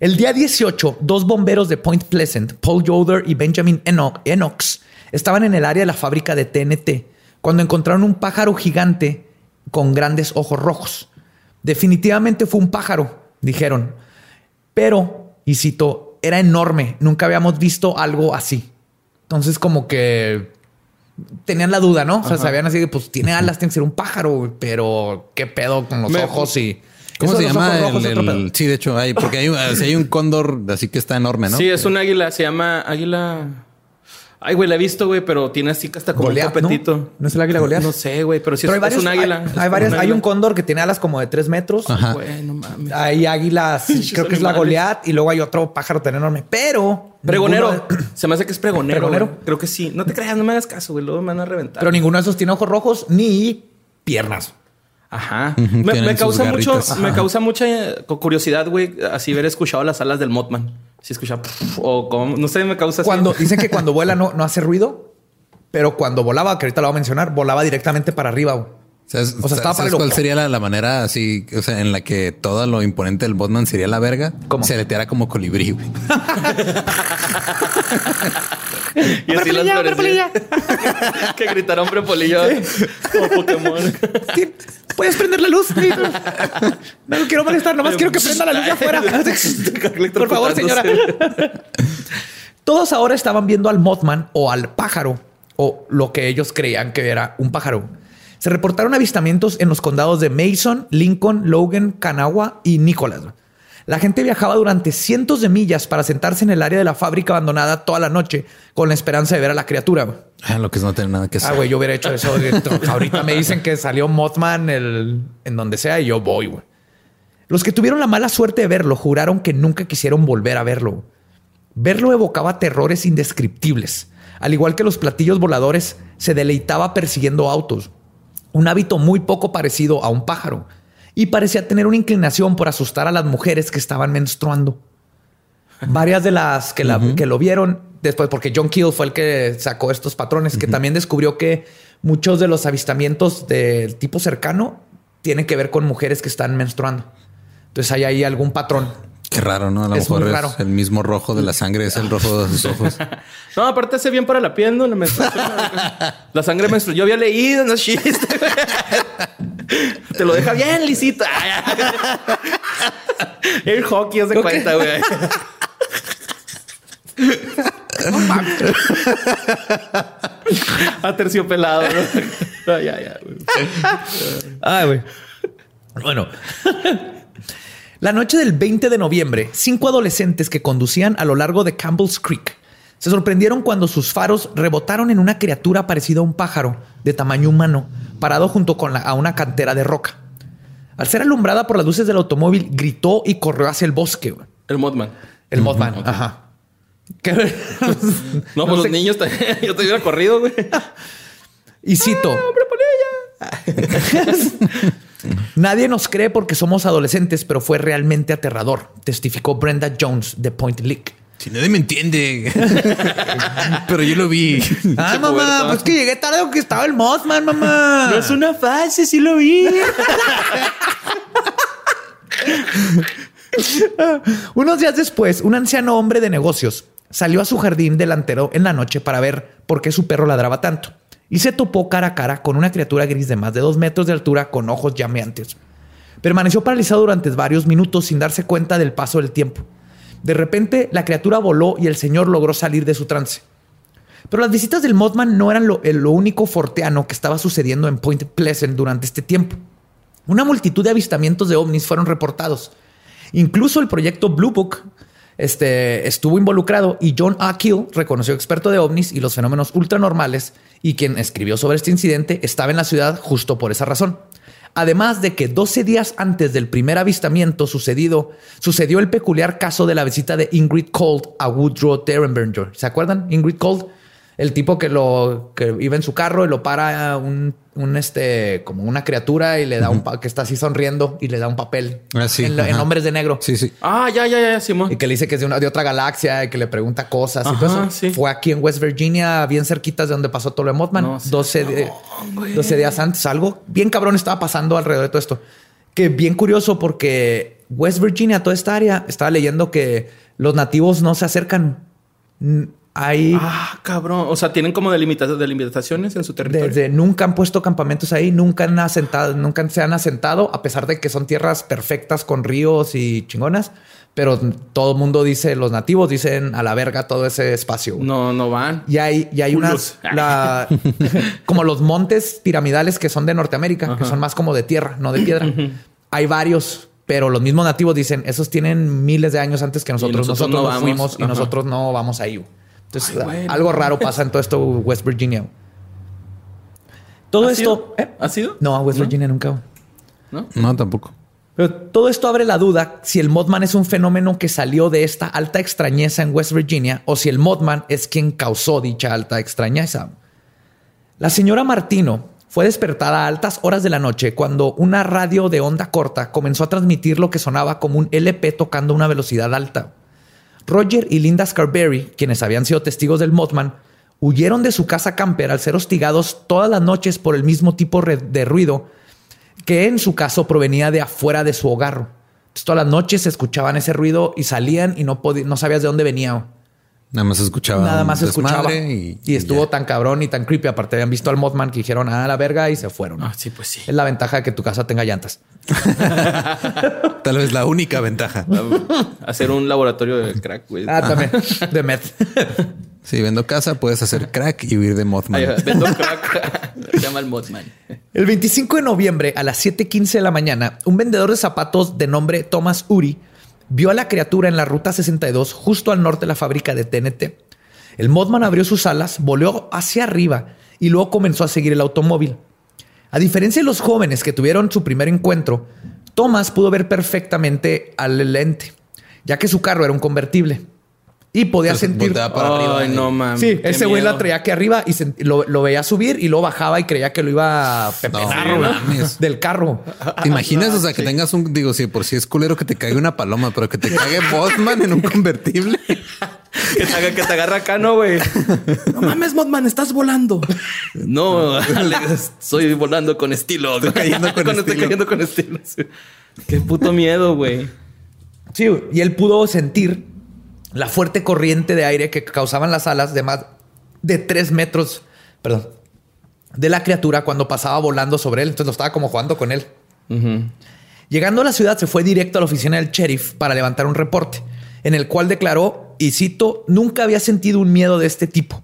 [SPEAKER 2] El día 18, dos bomberos de Point Pleasant, Paul Yoder y Benjamin Eno- Enox, estaban en el área de la fábrica de TNT cuando encontraron un pájaro gigante con grandes ojos rojos. Definitivamente fue un pájaro, dijeron. Pero, y cito, era enorme. Nunca habíamos visto algo así. Entonces, como que tenían la duda, ¿no? O sea, sabían así que, pues, tiene alas, tiene que ser un pájaro, pero qué pedo con los
[SPEAKER 3] Me-
[SPEAKER 2] ojos y.
[SPEAKER 1] ¿Cómo se llama? el- sí, de hecho, hay, porque hay, un- si hay un cóndor así que está enorme, ¿no?
[SPEAKER 3] Sí, es un águila. Se llama águila. Ay, güey, la he visto, güey, pero tiene así que hasta como
[SPEAKER 2] Goliat,
[SPEAKER 3] un
[SPEAKER 2] ¿no?
[SPEAKER 3] copetito.
[SPEAKER 2] ¿No es el águila Goliat?
[SPEAKER 3] No sé, güey, pero sí
[SPEAKER 2] Pero
[SPEAKER 3] es,
[SPEAKER 2] hay varios,
[SPEAKER 3] es un águila.
[SPEAKER 2] Hay, hay varias-
[SPEAKER 3] un
[SPEAKER 2] hay
[SPEAKER 3] águila.
[SPEAKER 2] un cóndor que tiene alas como de tres metros.
[SPEAKER 1] Ajá.
[SPEAKER 3] Güey, no mames.
[SPEAKER 2] Hay águilas, creo que es la. Goliat, y luego hay otro pájaro tan enorme. Pero.
[SPEAKER 3] Pregonero.
[SPEAKER 2] de-
[SPEAKER 3] Se me hace que es pregonero.
[SPEAKER 2] ¿Pregonero?
[SPEAKER 3] güey. Creo que sí. No te creas, no me hagas caso, güey. Luego me van a reventar.
[SPEAKER 2] pero ninguno de esos tiene ojos rojos ni piernas.
[SPEAKER 3] Ajá. Me, causa mucho, me causa mucha eh, curiosidad, güey, así ver escuchado las alas del Mothman. Si escucha o como, no sé, me causa.
[SPEAKER 2] Cuando dicen que cuando vuela no, no hace ruido, pero cuando volaba, que ahorita lo voy a mencionar, volaba directamente para arriba.
[SPEAKER 1] ¿Sabes,
[SPEAKER 2] O sea, estaba
[SPEAKER 1] ¿sabes cuál sería la, la manera así, o sea, en la que todo lo imponente del Botman sería la verga?
[SPEAKER 2] ¿Cómo?
[SPEAKER 1] Se aleteara como colibrí, güey.
[SPEAKER 3] y así las florecillas. que gritaron hombre polillo como Pokémon.
[SPEAKER 2] ¿Puedes prender la luz? No quiero molestar, nomás quiero que prenda la luz afuera. Por favor, señora. Todos ahora estaban viendo al Mothman o al pájaro o lo que ellos creían que era un pájaro. Se reportaron avistamientos en los condados de Mason, Lincoln, Logan, Kanawha y Nicholas. La gente viajaba durante cientos de millas para sentarse en el área de la fábrica abandonada toda la noche con la esperanza de ver a la criatura.
[SPEAKER 1] Ah, lo que es no tener nada que hacer.
[SPEAKER 2] Ah, güey, yo hubiera hecho eso. Ahorita me dicen que salió Mothman el- en donde sea y yo voy, güey. Los que tuvieron la mala suerte de verlo juraron que nunca quisieron volver a verlo. Verlo evocaba terrores indescriptibles. Al igual que los platillos voladores, se deleitaba persiguiendo autos. Un hábito muy poco parecido a un pájaro. Y parecía tener una inclinación por asustar a las mujeres que estaban menstruando. Varias de las que, la- que lo vieron después, porque John Keel fue el que sacó estos patrones, que también descubrió que muchos de los avistamientos del tipo cercano tienen que ver con mujeres que están menstruando. Entonces hay ahí algún patrón.
[SPEAKER 1] Qué raro, ¿no? A lo
[SPEAKER 2] Es
[SPEAKER 1] mejor es el mismo rojo de la sangre, es el rojo de sus ojos.
[SPEAKER 3] No, aparte hace bien para la piel, ¿no? La, la sangre menstrual. Yo había leído, no chiste. Te lo deja bien lisito. El hockey es de cuenta, güey. A terciopelado. ¿no? Ay, ay, ay, güey.
[SPEAKER 2] Ay, güey. Bueno. La noche del 20 de noviembre, cinco adolescentes que conducían a lo largo de Campbell's Creek se sorprendieron cuando sus faros rebotaron en una criatura parecida a un pájaro de tamaño humano, parado junto con la- a una cantera de roca. Al ser alumbrada por las luces del automóvil, gritó y corrió hacia el bosque.
[SPEAKER 3] El Mothman.
[SPEAKER 2] El Mothman. Ajá. ¿Qué?
[SPEAKER 3] No, pues
[SPEAKER 2] sé.
[SPEAKER 3] los niños. Yo te hubiera corrido, güey.
[SPEAKER 2] Y cito. Nadie nos cree porque somos adolescentes, pero fue realmente aterrador, testificó Brenda Jones de Point Lick.
[SPEAKER 1] Si nadie me entiende. Pero yo lo vi.
[SPEAKER 2] Ah, mamá, pues que llegué tarde o que estaba el Mothman, mamá.
[SPEAKER 3] No es una fase, sí lo vi.
[SPEAKER 2] Unos días después, un anciano hombre de negocios, salió a su jardín delantero en la noche para ver por qué su perro ladraba tanto y se topó cara a cara con una criatura gris de más de dos metros de altura con ojos llameantes. Permaneció paralizado durante varios minutos sin darse cuenta del paso del tiempo. De repente, la criatura voló y el señor logró salir de su trance. Pero las visitas del Mothman no eran lo, lo único forteano que estaba sucediendo en Point Pleasant durante este tiempo. Una multitud de avistamientos de ovnis fueron reportados. Incluso el proyecto Blue Book este, estuvo involucrado y John A. Keel, reconoció experto de ovnis y los fenómenos ultranormales, y quien escribió sobre este incidente, estaba en la ciudad justo por esa razón. Además de que 12 días antes del primer avistamiento sucedido, sucedió el peculiar caso de la visita de Ingrid Cold a Woodrow Derenberger. ¿Se acuerdan? Ingrid Cold el tipo que lo que iba en su carro y lo para un, un este como una criatura y le da un que está así sonriendo y le da un papel
[SPEAKER 1] Ah, sí,
[SPEAKER 2] en, en
[SPEAKER 1] ajá.
[SPEAKER 2] hombres de negro
[SPEAKER 1] Sí, sí.
[SPEAKER 3] Ah, ya, ya, ya, Simón.
[SPEAKER 2] y que le dice que es de, una, de otra galaxia y que le pregunta cosas y todo
[SPEAKER 3] Ajá,
[SPEAKER 2] eso.
[SPEAKER 3] sí.
[SPEAKER 2] Fue aquí en West Virginia, bien cerquitas de donde pasó todo lo de Mothman.
[SPEAKER 3] No, sí.
[SPEAKER 2] 12, de- 12 días antes. Algo bien cabrón estaba pasando alrededor de todo esto. Que bien curioso porque West Virginia, toda esta área, estaba leyendo que los nativos no se acercan. Hay
[SPEAKER 3] Ah, cabrón. O sea, tienen como delimita- delimitaciones en su territorio.
[SPEAKER 2] desde nunca han puesto campamentos ahí, nunca han asentado, nunca se han asentado, a pesar de que son tierras perfectas con ríos y chingonas. Pero todo el mundo dice, los nativos dicen a la verga todo ese espacio. güey.
[SPEAKER 3] No, no van.
[SPEAKER 2] Y hay, y hay
[SPEAKER 3] Culos.
[SPEAKER 2] unas, la- como los montes piramidales que son de Norteamérica, que
[SPEAKER 3] Ajá.
[SPEAKER 2] son más como de tierra, no de piedra. hay varios, pero los mismos nativos dicen, esos tienen miles de años antes que nosotros.
[SPEAKER 3] nosotros
[SPEAKER 2] Nosotros,
[SPEAKER 3] no
[SPEAKER 2] nos
[SPEAKER 3] vamos.
[SPEAKER 2] fuimos y
[SPEAKER 3] Ajá.
[SPEAKER 2] nosotros no vamos ahí. Entonces,
[SPEAKER 3] Ay,
[SPEAKER 2] algo
[SPEAKER 3] no
[SPEAKER 2] raro pasa en todo esto West Virginia. Todo
[SPEAKER 3] ¿Has
[SPEAKER 2] esto... ¿eh?
[SPEAKER 3] ¿Has ido?
[SPEAKER 2] No, a West Virginia nunca. güey.
[SPEAKER 1] No, tampoco.
[SPEAKER 2] Pero todo esto abre la duda si el Mothman es un fenómeno que salió de esta alta extrañeza en West Virginia o si el Mothman es quien causó dicha alta extrañeza. La señora Martino fue despertada a altas horas de la noche cuando una radio de onda corta comenzó a transmitir lo que sonaba como un LP tocando a una velocidad alta. Roger y Linda Scarberry, quienes habían sido testigos del Mothman, huyeron de su casa camper al ser hostigados todas las noches por el mismo tipo de ruido que en su caso provenía de afuera de su hogar. Entonces, todas las noches escuchaban ese ruido y salían y no, no sabías de dónde venía.
[SPEAKER 1] Nada más escuchaba.
[SPEAKER 2] Nada más escuchaba. Y,
[SPEAKER 1] Y,
[SPEAKER 2] estuvo
[SPEAKER 1] ya.
[SPEAKER 2] tan cabrón y tan creepy. Aparte, habían visto al Mothman que dijeron a la verga y se fueron.
[SPEAKER 3] Ah, sí, pues sí.
[SPEAKER 2] Es la ventaja de que tu casa tenga llantas.
[SPEAKER 1] Tal vez la única ventaja.
[SPEAKER 3] Hacer un laboratorio de crack, güey.
[SPEAKER 2] Ah, también. De meth.
[SPEAKER 1] Si vendo casa, puedes hacer crack y huir de Mothman.
[SPEAKER 3] Ahí, vendo crack. Se llama el Mothman.
[SPEAKER 2] El 25 de noviembre a las 7:15 de la mañana, un vendedor de zapatos de nombre Thomas Uri vio a la criatura en la ruta 62 justo al norte de la fábrica de TNT. El Mothman abrió sus alas, voló hacia arriba y luego comenzó a seguir el automóvil. A diferencia de los jóvenes que tuvieron su primer encuentro, Thomas pudo ver perfectamente al ente, ya que su carro era un convertible y podía
[SPEAKER 1] Entonces,
[SPEAKER 2] sentir
[SPEAKER 1] para
[SPEAKER 3] Ay,
[SPEAKER 1] arriba.
[SPEAKER 3] no mames.
[SPEAKER 2] Sí, ese güey la traía aquí arriba y lo, lo veía subir y luego bajaba y creía que lo iba a pepenar
[SPEAKER 1] No,
[SPEAKER 2] del carro.
[SPEAKER 1] ¿Te imaginas? O sea, que tengas un, digo, si por si es culero que te caiga una paloma, pero que te caiga Mothman en un convertible.
[SPEAKER 3] Que te, haga- que te agarra acá, ¿no, güey? No mames, Mothman, estás volando. No, Alex, estoy volando con estilo.
[SPEAKER 1] Estoy cayendo con
[SPEAKER 3] Estoy
[SPEAKER 1] estilo.
[SPEAKER 3] cayendo con estilo. sí. Qué puto miedo, güey.
[SPEAKER 2] Sí, y él pudo sentir la fuerte corriente de aire que causaban las alas de más de tres metros, perdón, de la criatura cuando pasaba volando sobre él. Entonces lo estaba como jugando con él. Llegando a la ciudad, se fue directo a la oficina del sheriff para levantar un reporte, en el cual declaró, y cito, nunca había sentido un miedo de este tipo.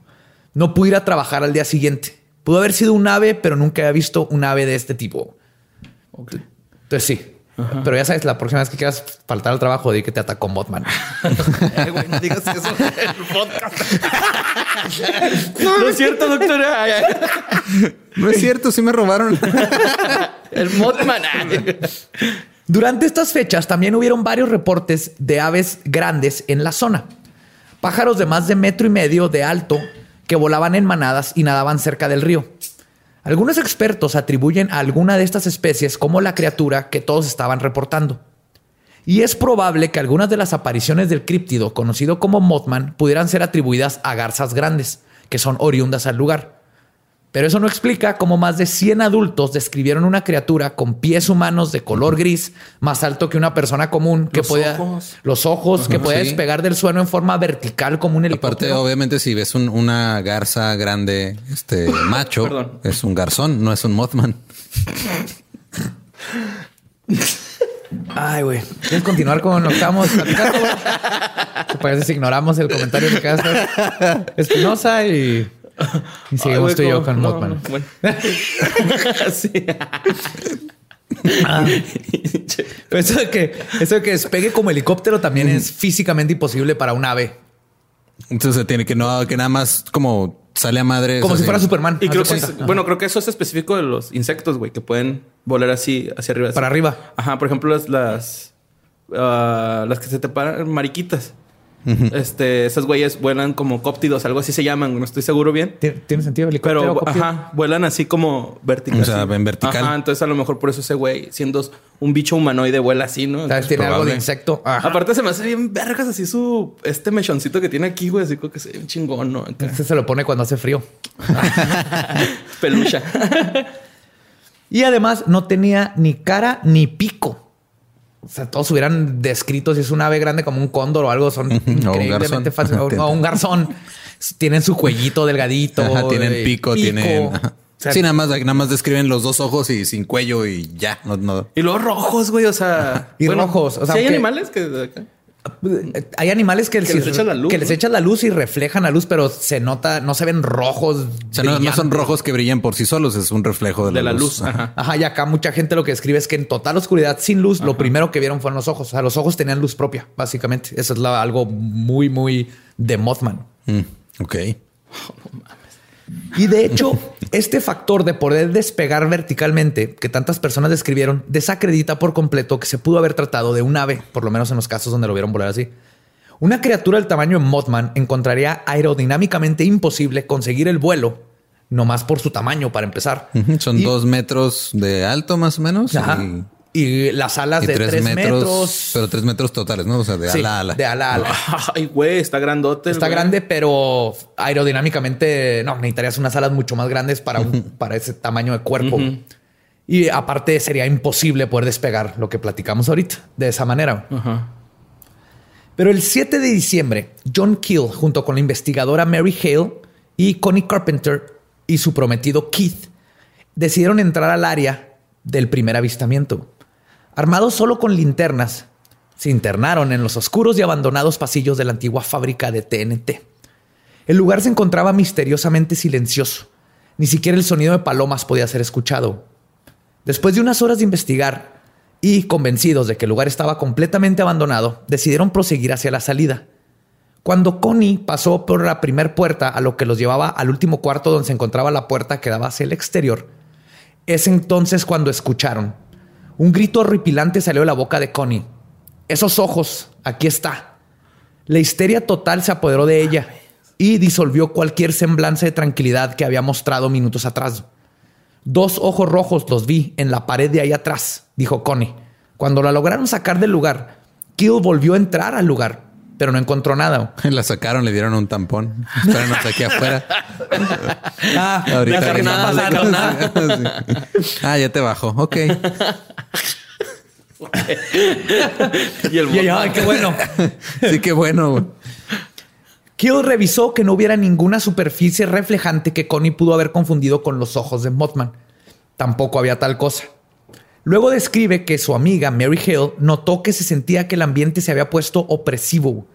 [SPEAKER 2] No pude ir a trabajar al día siguiente. Pudo haber sido un ave, pero nunca había visto un ave de este tipo. Entonces sí. Pero ya sabes, la próxima vez que quieras faltar al trabajo, di que te atacó.
[SPEAKER 3] Ay, güey, no digas eso el podcast. no, es cierto, doctora. Ay, ay.
[SPEAKER 1] No es cierto, sí me robaron.
[SPEAKER 3] El Mothman. ay.
[SPEAKER 2] Durante estas fechas también hubieron varios reportes de aves grandes en la zona. Pájaros de más de metro y medio de alto que volaban en manadas y nadaban cerca del río. Algunos expertos atribuyen a alguna de estas especies como la criatura que todos estaban reportando. Y es probable que algunas de las apariciones del críptido conocido como Mothman pudieran ser atribuidas a garzas grandes, que son oriundas al lugar. Pero eso no explica cómo más de 100 adultos describieron una criatura con pies humanos de color gris, más alto que una persona común, que
[SPEAKER 3] Los
[SPEAKER 2] podía
[SPEAKER 3] ojos.
[SPEAKER 2] los ojos, que podía
[SPEAKER 1] sí.
[SPEAKER 2] despegar del suelo en forma vertical como un
[SPEAKER 1] Aparte,
[SPEAKER 2] helicóptero.
[SPEAKER 1] obviamente, si ves un- una garza grande, este macho,
[SPEAKER 3] Perdón.
[SPEAKER 1] es un garzón, no es un Mothman.
[SPEAKER 2] Ay, güey. ¿Quieres continuar con lo que estábamos platicando? ignoramos el comentario que hace Espinosa y, y seguimos
[SPEAKER 3] Ay,
[SPEAKER 2] tú y yo con
[SPEAKER 3] no,
[SPEAKER 2] Mothman?
[SPEAKER 3] Bueno. sí.
[SPEAKER 2] Eso de que eso de que despegue como helicóptero también es físicamente imposible para un ave.
[SPEAKER 1] Entonces tiene que no, que nada más como sale a madre.
[SPEAKER 2] Como si fuera Superman.
[SPEAKER 3] Y creo que, es- bueno, creo que eso es específico de los insectos, güey, que pueden volar así hacia arriba. así.
[SPEAKER 2] Para arriba.
[SPEAKER 3] Ajá, por ejemplo, las las, ah, las que se te paran, mariquitas. Este, esas güeyes vuelan como cóptidos, algo así se llaman, no estoy seguro bien.
[SPEAKER 2] ¿Tiene sentido helicóptero?
[SPEAKER 3] Pero,
[SPEAKER 2] cóptido?
[SPEAKER 3] ajá, vuelan así como vertical.
[SPEAKER 1] O sea,
[SPEAKER 3] así.
[SPEAKER 1] en vertical.
[SPEAKER 3] Ajá, entonces a lo mejor por eso ese güey, siendo un bicho humanoide, vuela así, ¿no?
[SPEAKER 2] Tal vez tiene algo de insecto. Ajá.
[SPEAKER 3] Aparte se me hace bien vergas así su... Este mechoncito que tiene aquí, güey. Así como que se ve un chingón, ¿no? Acá.
[SPEAKER 2] Este se lo pone cuando hace frío.
[SPEAKER 3] Pelucha.
[SPEAKER 2] Y además no tenía ni cara ni pico. O sea, todos hubieran descrito si es un ave grande como un cóndor o algo. Son
[SPEAKER 1] un
[SPEAKER 2] increíblemente fáciles. O, o un garzón. Tienen su cuellito delgadito.
[SPEAKER 1] Ajá, tienen
[SPEAKER 2] eh,
[SPEAKER 1] pico, tienen.
[SPEAKER 2] O sea,
[SPEAKER 1] sí, nada más, nada más describen los dos ojos y sin cuello y ya. No, no.
[SPEAKER 3] y luego rojos, güey. O sea...
[SPEAKER 2] Y rojos, o sea,
[SPEAKER 3] ¿sí hay
[SPEAKER 2] aunque-
[SPEAKER 3] animales que...
[SPEAKER 2] Hay animales que,
[SPEAKER 3] Que les echan la luz,
[SPEAKER 2] que les
[SPEAKER 3] ¿no?
[SPEAKER 2] echan la luz y reflejan la luz, pero se nota, no se ven rojos.
[SPEAKER 1] O sea, no, no son rojos que brillan por sí solos, es un reflejo de la,
[SPEAKER 3] De la luz.
[SPEAKER 1] Ajá.
[SPEAKER 3] Ajá.
[SPEAKER 2] Ajá, y acá mucha gente lo que escribe es que en total oscuridad, sin luz, lo primero que vieron fueron los ojos. O sea, los ojos tenían luz propia, básicamente. Eso es la- algo muy, muy de Mothman.
[SPEAKER 1] Mm, ok.
[SPEAKER 2] Y de hecho, este factor de poder despegar verticalmente que tantas personas describieron desacredita por completo que se pudo haber tratado de un ave, por lo menos en los casos donde lo vieron volar así. Una criatura del tamaño de Mothman encontraría aerodinámicamente imposible conseguir el vuelo, nomás por su tamaño para empezar.
[SPEAKER 1] Son
[SPEAKER 2] Y-
[SPEAKER 1] dos metros de alto más o menos.
[SPEAKER 2] Ajá.
[SPEAKER 1] Y,
[SPEAKER 2] Y las alas
[SPEAKER 1] y
[SPEAKER 2] de tres, metros.
[SPEAKER 1] Pero tres metros totales, ¿no? O sea, de
[SPEAKER 2] Sí,
[SPEAKER 1] ala a ala.
[SPEAKER 2] De ala a ala.
[SPEAKER 3] Ay, güey, está grandote.
[SPEAKER 2] Está
[SPEAKER 3] güey.
[SPEAKER 2] grande, pero aerodinámicamente no necesitarías unas alas mucho más grandes para, un- para ese tamaño de cuerpo. Y aparte sería imposible poder despegar lo que platicamos ahorita de esa manera. Pero el 7 de diciembre, John Keel, junto con la investigadora Mary Hale y Connie Carpenter y su prometido Keith, decidieron entrar al área del primer avistamiento. Armados solo con linternas, se internaron en los oscuros y abandonados pasillos de la antigua fábrica de TNT. El lugar se encontraba misteriosamente silencioso. Ni siquiera el sonido de palomas podía ser escuchado. Después de unas horas de investigar y convencidos de que el lugar estaba completamente abandonado, decidieron proseguir hacia la salida. Cuando Connie pasó por la primer puerta a lo que los llevaba al último cuarto donde se encontraba la puerta que daba hacia el exterior, es entonces cuando escucharon. Un grito horripilante salió de la boca de Connie. Esos ojos, aquí está. La histeria total se apoderó de ella y disolvió cualquier semblanza de tranquilidad que había mostrado minutos atrás. Dos ojos rojos los vi en la pared de ahí atrás, dijo Connie. Cuando la lograron sacar del lugar, Kill volvió a entrar al lugar, pero no encontró nada.
[SPEAKER 1] La sacaron, le dieron un tampón. Espéranos aquí afuera.
[SPEAKER 2] Ah,
[SPEAKER 1] Ahorita
[SPEAKER 2] la carnada.
[SPEAKER 1] Sí. Ah, ya te bajo. Ok.
[SPEAKER 3] Y el
[SPEAKER 2] Y ay, qué bueno.
[SPEAKER 1] Sí, qué bueno. güey.
[SPEAKER 2] Kill revisó que no hubiera ninguna superficie reflejante que Connie pudo haber confundido con los ojos de Mothman. Tampoco había tal cosa. Luego describe que su amiga Mary Hale notó que se sentía que el ambiente se había puesto opresivo,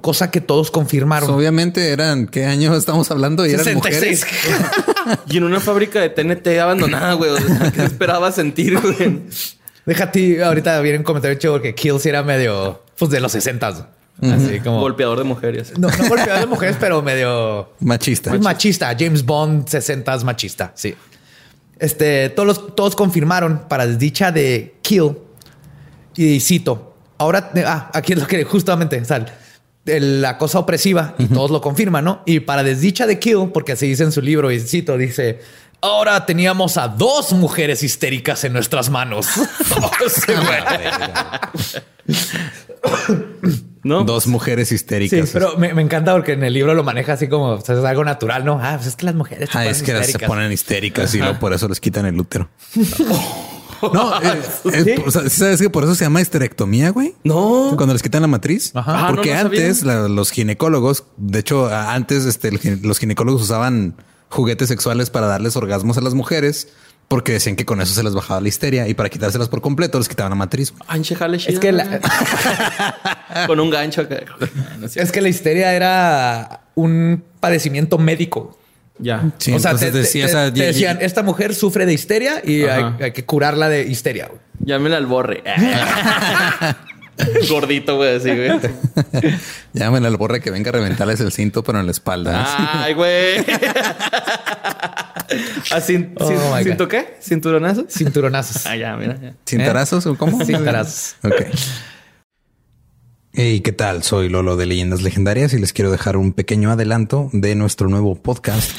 [SPEAKER 2] cosa que todos confirmaron.
[SPEAKER 1] Obviamente eran, ¿qué año estamos hablando? Y eran
[SPEAKER 2] 66.
[SPEAKER 1] mujeres.
[SPEAKER 3] Y en una fábrica de TNT abandonada, güey. O sea, ¿qué esperaba sentir, güey?
[SPEAKER 2] Déjate, ahorita viene un comentario chido porque Kill sí era medio, pues de los 60 Así como.
[SPEAKER 3] Golpeador de mujeres.
[SPEAKER 2] No, no golpeador de mujeres, pero medio
[SPEAKER 1] Machista.
[SPEAKER 2] Pues machista. James Bond 60 machista. Sí. Este, todos, los- todos confirmaron para desdicha de Kill. Y cito. Ahora, ah, aquí es lo que justamente, el- la cosa opresiva y todos lo confirman, ¿no? Y para desdicha de Kill, porque así dice en su libro, y cito, dice. Ahora teníamos a dos mujeres histéricas en nuestras manos. Sí.
[SPEAKER 1] Dos mujeres
[SPEAKER 2] Sí,
[SPEAKER 1] histéricas.
[SPEAKER 2] pero me, me encanta porque en el libro lo maneja así como o sea, es algo natural, ¿no? Ah, pues es que las mujeres se
[SPEAKER 1] Ah,
[SPEAKER 2] ponen
[SPEAKER 1] es que se
[SPEAKER 2] histéricas.
[SPEAKER 1] ponen histéricas y luego por eso les quitan el útero. No, eh, es- o sea, ¿sabes que por eso se llama histerectomía, güey?
[SPEAKER 3] No.
[SPEAKER 1] Cuando les quitan la matriz.
[SPEAKER 2] Ajá.
[SPEAKER 3] Ah,
[SPEAKER 1] Porque
[SPEAKER 3] no, no sabía.
[SPEAKER 1] antes la- los ginecólogos, de hecho, antes este, el los ginecólogos usaban juguetes sexuales para darles orgasmos a las mujeres porque decían que con eso se les bajaba la histeria y para quitárselas por completo les quitaban la matriz. güey.
[SPEAKER 3] Anche jale
[SPEAKER 2] Es que la,
[SPEAKER 3] Con un gancho. No es
[SPEAKER 2] que la histeria era un padecimiento médico.
[SPEAKER 3] Ya.
[SPEAKER 1] Sí,
[SPEAKER 2] o sea, te, decían, esta mujer sufre de histeria y hay, hay que curarla de histeria.
[SPEAKER 3] Llámela al borre. Gordito, güey, así, güey.
[SPEAKER 1] Llámenle al borre que venga a reventarles el cinto, pero en la espalda.
[SPEAKER 3] Ay, güey. ¿A cin-
[SPEAKER 2] Oh,
[SPEAKER 3] cin-
[SPEAKER 2] my
[SPEAKER 3] ¿Cinto qué? ¿Cinturonazo?
[SPEAKER 2] Cinturonazos.
[SPEAKER 3] Ah, ya, mira. ya.
[SPEAKER 1] ¿Cintarazos o cómo?
[SPEAKER 2] Cintarazos.
[SPEAKER 1] Ok. Hey, ¿qué tal? Soy Lolo de Leyendas Legendarias y les quiero dejar un pequeño adelanto de nuestro nuevo podcast.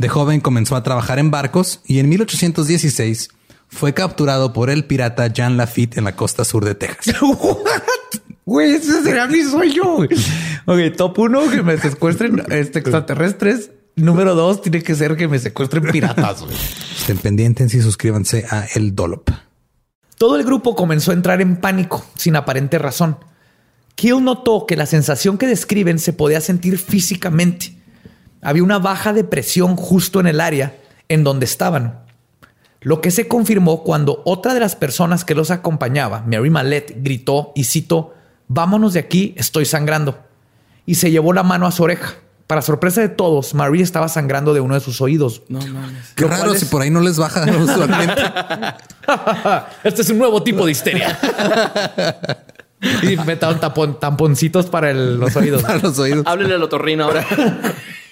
[SPEAKER 1] De joven comenzó a trabajar en barcos y en 1816 fue capturado por el pirata Jean Lafitte en la costa sur de Texas.
[SPEAKER 2] Güey, ese será mi sueño. Ok, top uno, que me secuestren este, extraterrestres. Número dos, tiene que ser que me secuestren piratas.
[SPEAKER 1] Estén pendientes y suscríbanse a El Dolop.
[SPEAKER 2] Todo el grupo comenzó a entrar en pánico, sin aparente razón. Kill notó que la sensación que describen se podía sentir físicamente. Había una baja de presión justo en el área en donde estaban. Lo que se confirmó cuando otra de las personas que los acompañaba, Mary Mallet, gritó y citó, vámonos de aquí, estoy sangrando. Y se llevó la mano a su oreja. Para sorpresa de todos, Marie estaba sangrando de uno de sus oídos.
[SPEAKER 3] No mames.
[SPEAKER 1] Qué
[SPEAKER 2] Lo
[SPEAKER 1] raro si por ahí no les baja usualmente.
[SPEAKER 2] este es un nuevo tipo de histeria. y metaron tapon, tamponcitos para el- los oídos.
[SPEAKER 1] Para los oídos.
[SPEAKER 3] Háblele al otorrino ahora.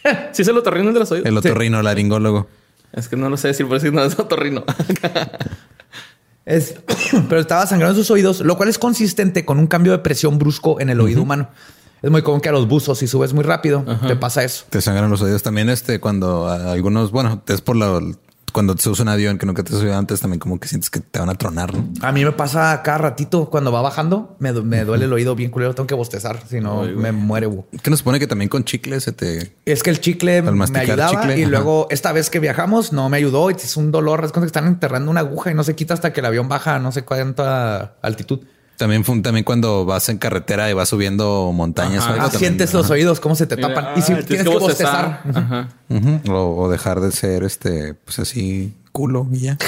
[SPEAKER 3] ¿Sí es el otorrino el de los oídos?
[SPEAKER 1] El otorrino laringólogo.
[SPEAKER 3] Es que no lo sé decir, por si no es otorrino.
[SPEAKER 2] Es- pero estaba sangrando en sus oídos, lo cual es consistente con un cambio de presión brusco en el oído humano. Es muy común que a los buzos, si subes muy rápido, te pasa eso.
[SPEAKER 1] Te sangran los oídos también. Este, cuando algunos, bueno, es por la, cuando te subes un avión que nunca te subido antes, también como que sientes que te van a tronar. ¿no?
[SPEAKER 2] A mí me pasa cada ratito cuando va bajando, me, du- me duele el oído bien culero, tengo que bostezar, si no me muere.
[SPEAKER 1] Que nos supone que también con chicle se te.
[SPEAKER 2] Es que el chicle me ayudaba
[SPEAKER 1] chicle,
[SPEAKER 2] y
[SPEAKER 1] ajá.
[SPEAKER 2] luego esta vez que viajamos no me ayudó. y Es un dolor. Es como que están enterrando una aguja y no se quita hasta que el avión baja a no sé cuánta altitud.
[SPEAKER 1] También, fue- también cuando vas en carretera y vas subiendo montañas.
[SPEAKER 3] Ajá.
[SPEAKER 1] o algo,
[SPEAKER 2] Ah,
[SPEAKER 1] también,
[SPEAKER 2] sientes
[SPEAKER 1] ajá.
[SPEAKER 2] los oídos, cómo se te tapan. y si
[SPEAKER 3] Ah,
[SPEAKER 2] tienes que bostezar.
[SPEAKER 3] Ajá.
[SPEAKER 1] O, o dejar de ser este, pues así, culo y ya.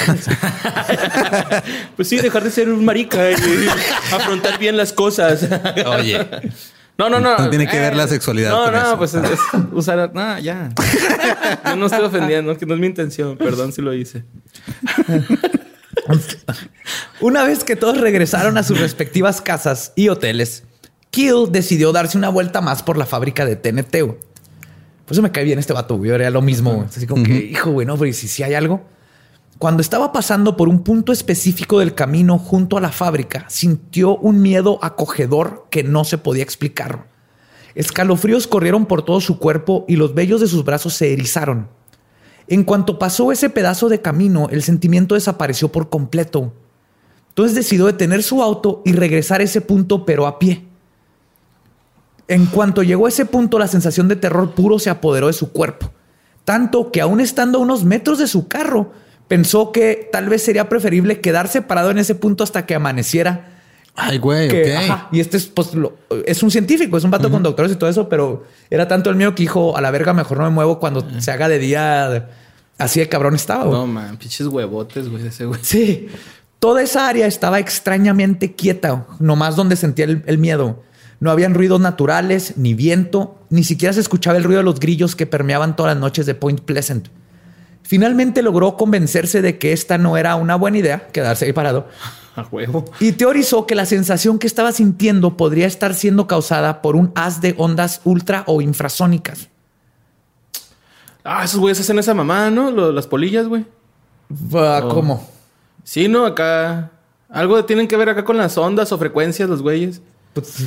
[SPEAKER 3] Pues sí, dejar de ser un marica y afrontar bien las cosas.
[SPEAKER 1] Oye,
[SPEAKER 3] No, no, no.
[SPEAKER 1] No tiene que ver la sexualidad
[SPEAKER 3] No,
[SPEAKER 1] con
[SPEAKER 3] no,
[SPEAKER 1] eso.
[SPEAKER 3] pues es, es usar. No, ya. Yo no estoy ofendiendo, que no es mi intención. Perdón si lo hice.
[SPEAKER 2] Una vez que todos regresaron a sus respectivas casas y hoteles, Kill decidió darse una vuelta más por la fábrica de TNT. Por eso me cae bien este vato. Yo haría lo mismo. Así como que, hijo, güey, no, pero si, si hay algo. Cuando estaba pasando por un punto específico del camino junto a la fábrica, sintió un miedo acogedor que no se podía explicar. Escalofríos corrieron por todo su cuerpo y los vellos de sus brazos se erizaron. En cuanto pasó ese pedazo de camino, el sentimiento desapareció por completo. Entonces decidió detener su auto y regresar a ese punto, pero a pie. En cuanto llegó a ese punto, la sensación de terror puro se apoderó de su cuerpo. Tanto que aún estando a unos metros de su carro, pensó que tal vez sería preferible quedarse parado en ese punto hasta que amaneciera
[SPEAKER 1] ay, güey,
[SPEAKER 2] que-
[SPEAKER 1] ok.
[SPEAKER 2] ajá, y este es, pues, lo- es un científico, es un vato con doctores y todo eso, pero era tanto el mío que dijo, a la verga, mejor no me muevo cuando se haga de día. Así de cabrón estaba. güey.
[SPEAKER 3] No, man, pinches huevotes, güey, ese güey.
[SPEAKER 2] Sí, toda esa área estaba extrañamente quieta, nomás donde sentía el, el miedo. No habían ruidos naturales, ni viento, ni siquiera se escuchaba el ruido de los grillos que permeaban todas las noches de Point Pleasant. Finalmente logró convencerse de que esta no era una buena idea, quedarse ahí parado,
[SPEAKER 3] A huevo.
[SPEAKER 2] y teorizó que la sensación que estaba sintiendo podría estar siendo causada por un haz de ondas ultra o infrasónicas.
[SPEAKER 3] Ah, esos güeyes hacen esa mamá, ¿no? Lo- las polillas, güey.
[SPEAKER 2] ¿Cómo?
[SPEAKER 3] Sí, ¿no? Acá. Algo tienen que ver acá con las ondas o frecuencias, los güeyes.
[SPEAKER 2] Pues,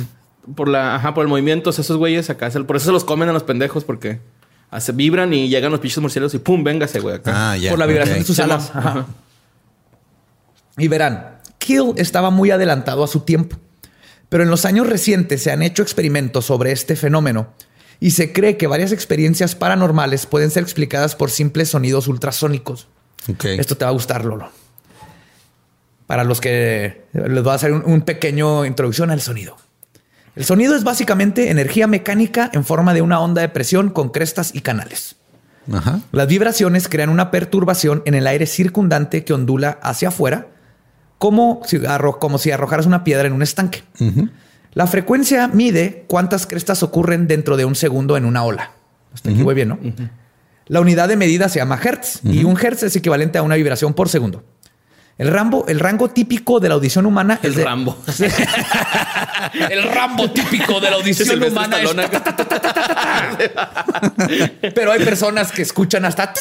[SPEAKER 3] Por la, ajá, por el movimiento, o sea, esos güeyes acá. Por eso se los comen a los pendejos, porque hace, vibran y llegan los pinches murciélagos y pum, véngase, güey, acá.
[SPEAKER 1] Ah, ya.
[SPEAKER 2] por la vibración de sus alas. Ajá. Y verán, Kill estaba muy adelantado a su tiempo, pero en los años recientes se han hecho experimentos sobre este fenómeno y se cree que varias experiencias paranormales pueden ser explicadas por simples sonidos ultrasónicos. Esto te va a gustar, Lolo. Para los que les voy a hacer un, un pequeño introducción al sonido. El sonido es básicamente energía mecánica en forma de una onda de presión con crestas y canales.
[SPEAKER 1] Ajá.
[SPEAKER 2] Las vibraciones crean una perturbación en el aire circundante que ondula hacia afuera, como si, arro- como si arrojaras una piedra en un estanque. La frecuencia mide cuántas crestas ocurren dentro de un segundo en una ola. Hasta aquí voy bien, ¿no? La unidad de medida se llama hertz y un hertz es equivalente a una vibración por segundo. El, rambo, el rango típico de la audición humana
[SPEAKER 3] El
[SPEAKER 2] es de-
[SPEAKER 3] Rambo.
[SPEAKER 2] el rambo típico de la audición humana es. Pero hay personas que escuchan hasta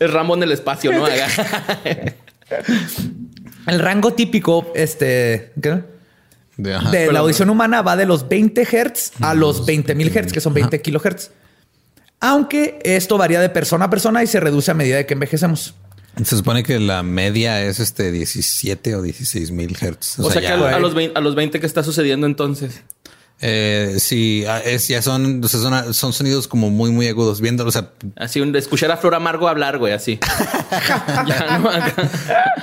[SPEAKER 3] El Rambo en el espacio, ¿no?
[SPEAKER 2] El rango típico este ¿qué?
[SPEAKER 1] De, ajá.
[SPEAKER 2] de la audición humana va de los 20 Hz a los 20.000 Hz, que son 20 kilohertz. Aunque esto varía de persona a persona y se reduce a medida de que envejecemos.
[SPEAKER 1] Se supone que la media es este 17 o 16 mil hertz.
[SPEAKER 3] O, sea, que a los 20, a los 20 que está sucediendo entonces.
[SPEAKER 1] Eh, sí, ah, es, ya son, o sea, son, son sonidos como muy, muy agudos. Viendo, o sea,
[SPEAKER 3] Así, un, escuchar a Flor Amargo hablar, güey, así. ya,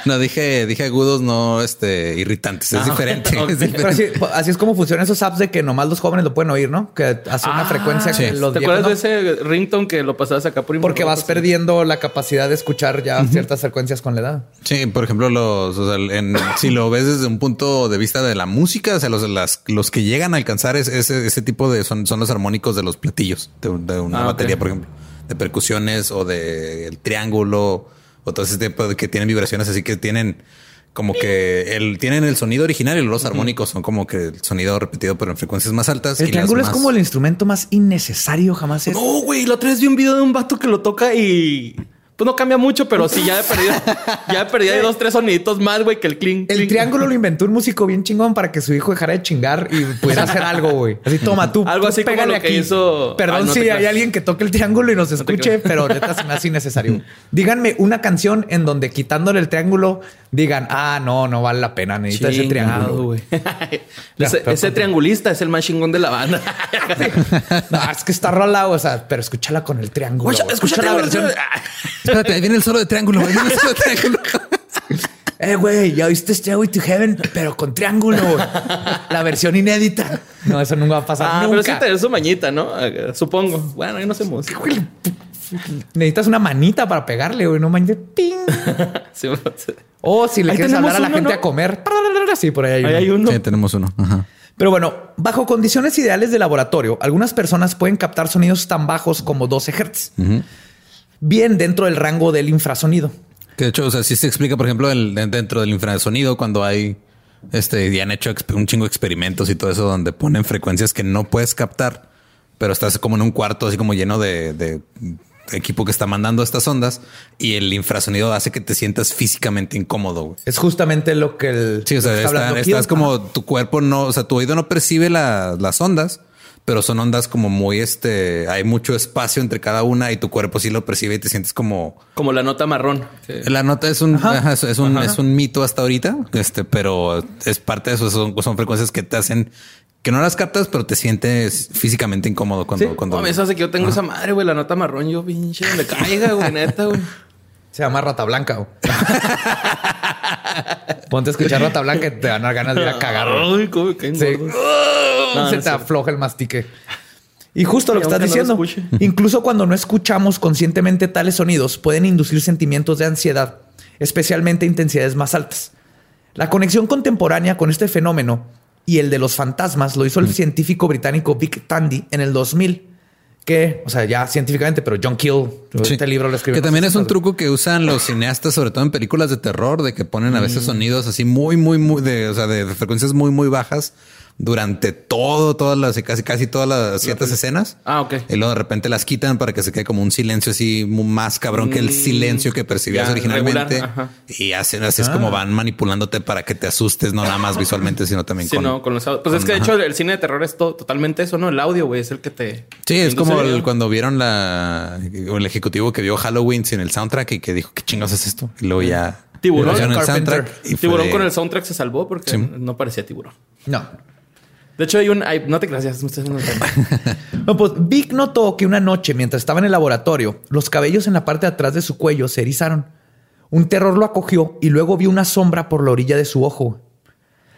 [SPEAKER 3] ¿no?
[SPEAKER 1] Dije, dije agudos, no este irritantes. Es
[SPEAKER 3] Ah,
[SPEAKER 1] diferente. es
[SPEAKER 2] Pero así, así es como funcionan esos apps de que nomás los jóvenes lo pueden oír, ¿no? Que hace una
[SPEAKER 3] Ah,
[SPEAKER 2] frecuencia que
[SPEAKER 1] sí.
[SPEAKER 2] los
[SPEAKER 3] ¿Te acuerdas
[SPEAKER 2] no.
[SPEAKER 3] de ese ringtone que lo pasabas acá por
[SPEAKER 2] Porque vas perdiendo la capacidad de escuchar ya ciertas frecuencias con la edad.
[SPEAKER 1] Sí, por ejemplo, los, o sea, en- si lo ves desde un punto de vista de la música, o sea, los, las- los que llegan a alcanzar es- ese, ese tipo de son, son los armónicos de los platillos de, de una
[SPEAKER 3] Ah,
[SPEAKER 1] batería, por ejemplo, de percusiones o de el triángulo o todo ese tipo de que tienen vibraciones así que tienen como que el tienen el sonido original y los armónicos son como que el sonido repetido pero en frecuencias más altas. y
[SPEAKER 2] El
[SPEAKER 1] las
[SPEAKER 2] triángulo es como el instrumento más innecesario jamás es.
[SPEAKER 3] No, güey, la otra vez vi un video de un vato que lo toca y pues no cambia mucho, pero sí ya he perdido, ya he perdido dos, tres soniditos más, güey, que el clink.
[SPEAKER 2] El triángulo lo inventó un músico bien chingón para que su hijo dejara de chingar y pudiera hacer algo, güey. Así toma tú.
[SPEAKER 3] Algo
[SPEAKER 2] tú
[SPEAKER 3] así como lo que hizo-
[SPEAKER 2] Perdón
[SPEAKER 3] Ay, no
[SPEAKER 2] si hay alguien que toque el triángulo y nos escuche,
[SPEAKER 3] creas.
[SPEAKER 2] pero neta se me hace innecesario. Díganme una canción en donde quitándole el triángulo digan, ah, no, no vale la pena, necesita ese triángulo.
[SPEAKER 3] güey.
[SPEAKER 2] Ya,
[SPEAKER 3] ese,
[SPEAKER 2] pero
[SPEAKER 3] ese
[SPEAKER 2] con-
[SPEAKER 3] triangulista es el más chingón de la banda.
[SPEAKER 2] No, es que está rola, o sea, pero escúchala con el triángulo.
[SPEAKER 3] Escucha
[SPEAKER 2] la versión.
[SPEAKER 1] Espérate, ahí viene el solo de triángulo. ahí viene el solo de triángulo.
[SPEAKER 2] Eh, güey, ya oíste Stairway to Heaven, pero con triángulo. güey. La versión inédita. No, eso nunca va a pasar.
[SPEAKER 3] Ah,
[SPEAKER 2] nunca.
[SPEAKER 3] pero sí tener su mañita, ¿no? Eh, Supongo. Bueno, ahí no sé música.
[SPEAKER 2] Necesitas una manita para pegarle, güey. No manches. Ping.
[SPEAKER 3] Sí,
[SPEAKER 2] O si le
[SPEAKER 3] Ahí
[SPEAKER 2] quieres hablar a la
[SPEAKER 3] uno,
[SPEAKER 2] gente
[SPEAKER 3] ¿no?
[SPEAKER 2] a comer. Sí, por ahí hay
[SPEAKER 3] Ahí
[SPEAKER 2] uno.
[SPEAKER 3] hay uno.
[SPEAKER 1] Sí, tenemos uno. Ajá.
[SPEAKER 2] Pero bueno, bajo condiciones ideales de laboratorio, algunas personas pueden captar sonidos tan bajos como 12 Hz. Bien dentro del rango del infrasonido.
[SPEAKER 1] Que de hecho, o sea, sí se explica, por ejemplo, el- dentro del infrasonido cuando hay este y han hecho un chingo de experimentos y todo eso donde ponen frecuencias que no puedes captar, pero estás como en un cuarto así como lleno de, de equipo que está mandando estas ondas y el infrasonido hace que te sientas físicamente incómodo. güey.
[SPEAKER 2] Es justamente lo que el.
[SPEAKER 1] Sí, o sea,
[SPEAKER 2] está
[SPEAKER 1] estás como tu cuerpo no, o sea, tu oído no percibe la- las ondas, pero son ondas como muy este, hay mucho espacio entre cada una y tu cuerpo sí lo percibe y te sientes como
[SPEAKER 3] Como la nota marrón. Sí.
[SPEAKER 1] la nota es un, ajá, es, es un, es un mito hasta ahorita, este, pero es parte de eso. Son, son frecuencias que te hacen que no las captas, pero te sientes físicamente incómodo cuando,
[SPEAKER 2] Sí.
[SPEAKER 1] cuando
[SPEAKER 3] No, eso hace que yo tengo esa madre, güey, la nota marrón. Yo, pinche, me caiga, güey, neta, güey.
[SPEAKER 2] Se llama Rata Blanca. Ponte a escuchar Rata Blanca y te van a dar ganas de ir a cagar.
[SPEAKER 3] Ay, cómo
[SPEAKER 2] Sí. Se
[SPEAKER 3] No, no
[SPEAKER 2] te afloja el mastique. Y justo lo que estás
[SPEAKER 3] no
[SPEAKER 2] diciendo. Incluso cuando no escuchamos conscientemente tales sonidos, pueden inducir sentimientos de ansiedad, especialmente intensidades más altas. La conexión contemporánea con este fenómeno y el de los fantasmas lo hizo el científico británico Vic Tandy en el 2000, que, o sea, ya científicamente, pero John Kill,
[SPEAKER 1] Sí.
[SPEAKER 2] este libro lo escribió.
[SPEAKER 1] Que también es un truco que usan los cineastas, sobre todo en películas de terror, de que ponen a
[SPEAKER 2] Mm.
[SPEAKER 1] veces sonidos así muy, muy, muy de, o sea, de frecuencias muy, muy bajas durante todo, todas las, casi, casi todas las ciertas escenas.
[SPEAKER 3] Ah, ok.
[SPEAKER 1] Y luego de repente las quitan para que se quede como un silencio así más cabrón que el silencio que percibías
[SPEAKER 3] Mm, ya,
[SPEAKER 1] originalmente. Y hacen así es
[SPEAKER 2] Ah.
[SPEAKER 1] como van manipulándote para que te asustes, no nada más visualmente, sino también
[SPEAKER 3] Sí,
[SPEAKER 1] con.
[SPEAKER 3] no, con los audios. Pues es que de hecho el cine de terror es todo, totalmente eso, ¿no? El audio, güey, es el que te.
[SPEAKER 1] Sí, es como
[SPEAKER 3] el
[SPEAKER 1] cuando vieron la el ejecutivo que vio Halloween sin el soundtrack y que dijo qué chingados es esto. Y luego ya
[SPEAKER 3] Tiburón.
[SPEAKER 1] el
[SPEAKER 2] Carpenter.
[SPEAKER 1] soundtrack y
[SPEAKER 3] Tiburón con el soundtrack se salvó porque
[SPEAKER 1] Sí.
[SPEAKER 3] no parecía tiburón.
[SPEAKER 2] No.
[SPEAKER 3] De hecho, hay un. hay- no te ya me estoy haciendo el.
[SPEAKER 2] No, pues Vic notó que una noche, mientras estaba en el laboratorio, los cabellos en la parte de atrás de su cuello se erizaron. Un terror lo acogió y luego vio una sombra por la orilla de su ojo.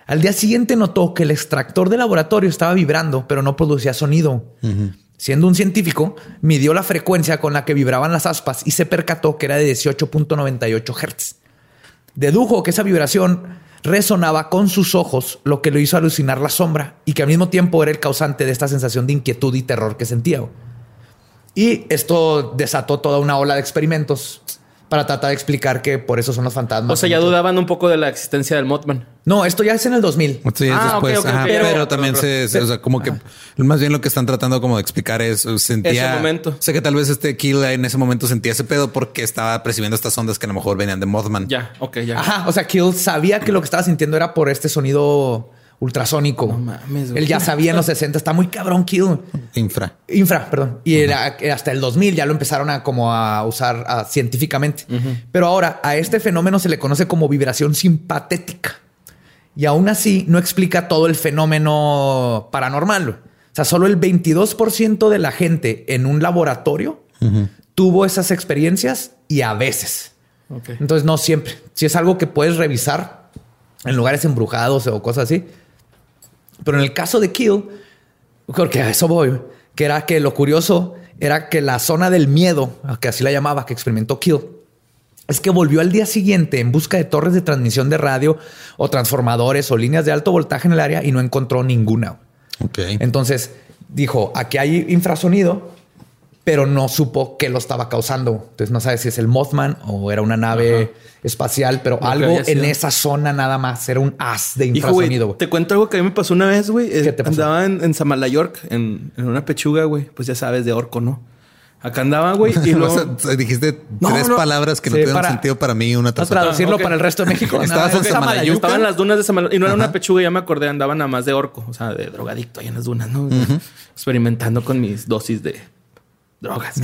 [SPEAKER 2] Al día siguiente notó que el extractor del laboratorio estaba vibrando, pero no producía sonido. Siendo un científico, midió la frecuencia con la que vibraban las aspas y se percató que era de 18.98 Hz. Dedujo que esa vibración resonaba con sus ojos, lo que lo hizo alucinar la sombra y que al mismo tiempo era el causante de esta sensación de inquietud y terror que sentía. Y esto desató toda una ola de experimentos para tratar de explicar que por eso son los fantasmas.
[SPEAKER 3] O sea, ya dudaban un poco de la existencia del Mothman.
[SPEAKER 2] No, esto ya es en el 2000.
[SPEAKER 1] Sí, es
[SPEAKER 3] Ah,
[SPEAKER 1] después. ajá, pero,
[SPEAKER 3] Pero-
[SPEAKER 1] también
[SPEAKER 3] pero-
[SPEAKER 1] se, se- o sea, como que más bien lo que están tratando como de explicar es uh, sentía.
[SPEAKER 3] Ese momento.
[SPEAKER 1] Sé que tal vez este Kill en ese momento sentía ese pedo porque estaba percibiendo estas ondas que a lo mejor venían de Mothman.
[SPEAKER 3] Ya, ok, ya.
[SPEAKER 2] Ajá, o sea, Kill sabía que lo que estaba sintiendo era por este sonido ultrasónico.
[SPEAKER 3] No mames, güey.
[SPEAKER 2] Él ya sabía en los 60, está muy cabrón Kill.
[SPEAKER 1] Infra.
[SPEAKER 2] Infra, perdón. Y era- hasta el 2000 ya lo empezaron a como a usar científicamente. Pero ahora a este fenómeno se le conoce como vibración simpatética. Y aún así no explica todo el fenómeno paranormal. O sea, solo el 22% de la gente en un laboratorio tuvo esas experiencias y a veces. Entonces no siempre. Si es algo que puedes revisar en lugares embrujados o cosas así. Pero en el caso de Kill, porque a eso voy, que era que lo curioso era que la zona del miedo, que así la llamaba, que experimentó Kill, es que volvió al día siguiente en busca de torres de transmisión de radio o transformadores o líneas de alto voltaje en el área y no encontró ninguna.
[SPEAKER 1] Ok.
[SPEAKER 2] Entonces dijo, aquí hay infrasonido, pero no supo qué lo estaba causando. Entonces no sabe si es el Mothman o era una nave espacial, pero algo en esa zona nada más. Era un haz de infrasonido. güey.
[SPEAKER 3] te cuento algo que a mí me pasó una vez, güey.
[SPEAKER 2] ¿Qué te pasó?
[SPEAKER 3] Andaba en, en Samalayork, en, en una pechuga, güey. Pues ya sabes, de orco, ¿no? Acá andaba, güey, y luego...
[SPEAKER 1] Dijiste
[SPEAKER 3] No,
[SPEAKER 1] tres
[SPEAKER 3] no.
[SPEAKER 1] palabras que no
[SPEAKER 2] Sí,
[SPEAKER 1] tuvieron
[SPEAKER 2] para-
[SPEAKER 1] sentido para mí y una tras
[SPEAKER 2] Para
[SPEAKER 1] otra.
[SPEAKER 2] traducirlo para el resto de México.
[SPEAKER 1] Estabas en Samalayuca.
[SPEAKER 3] Estaba en las dunas de Samalayuca. Y no era una pechuga, ya me acordé. Andaba nada más de orco. O sea, de drogadicto ahí en las dunas, ¿no? Experimentando con mis dosis de drogas.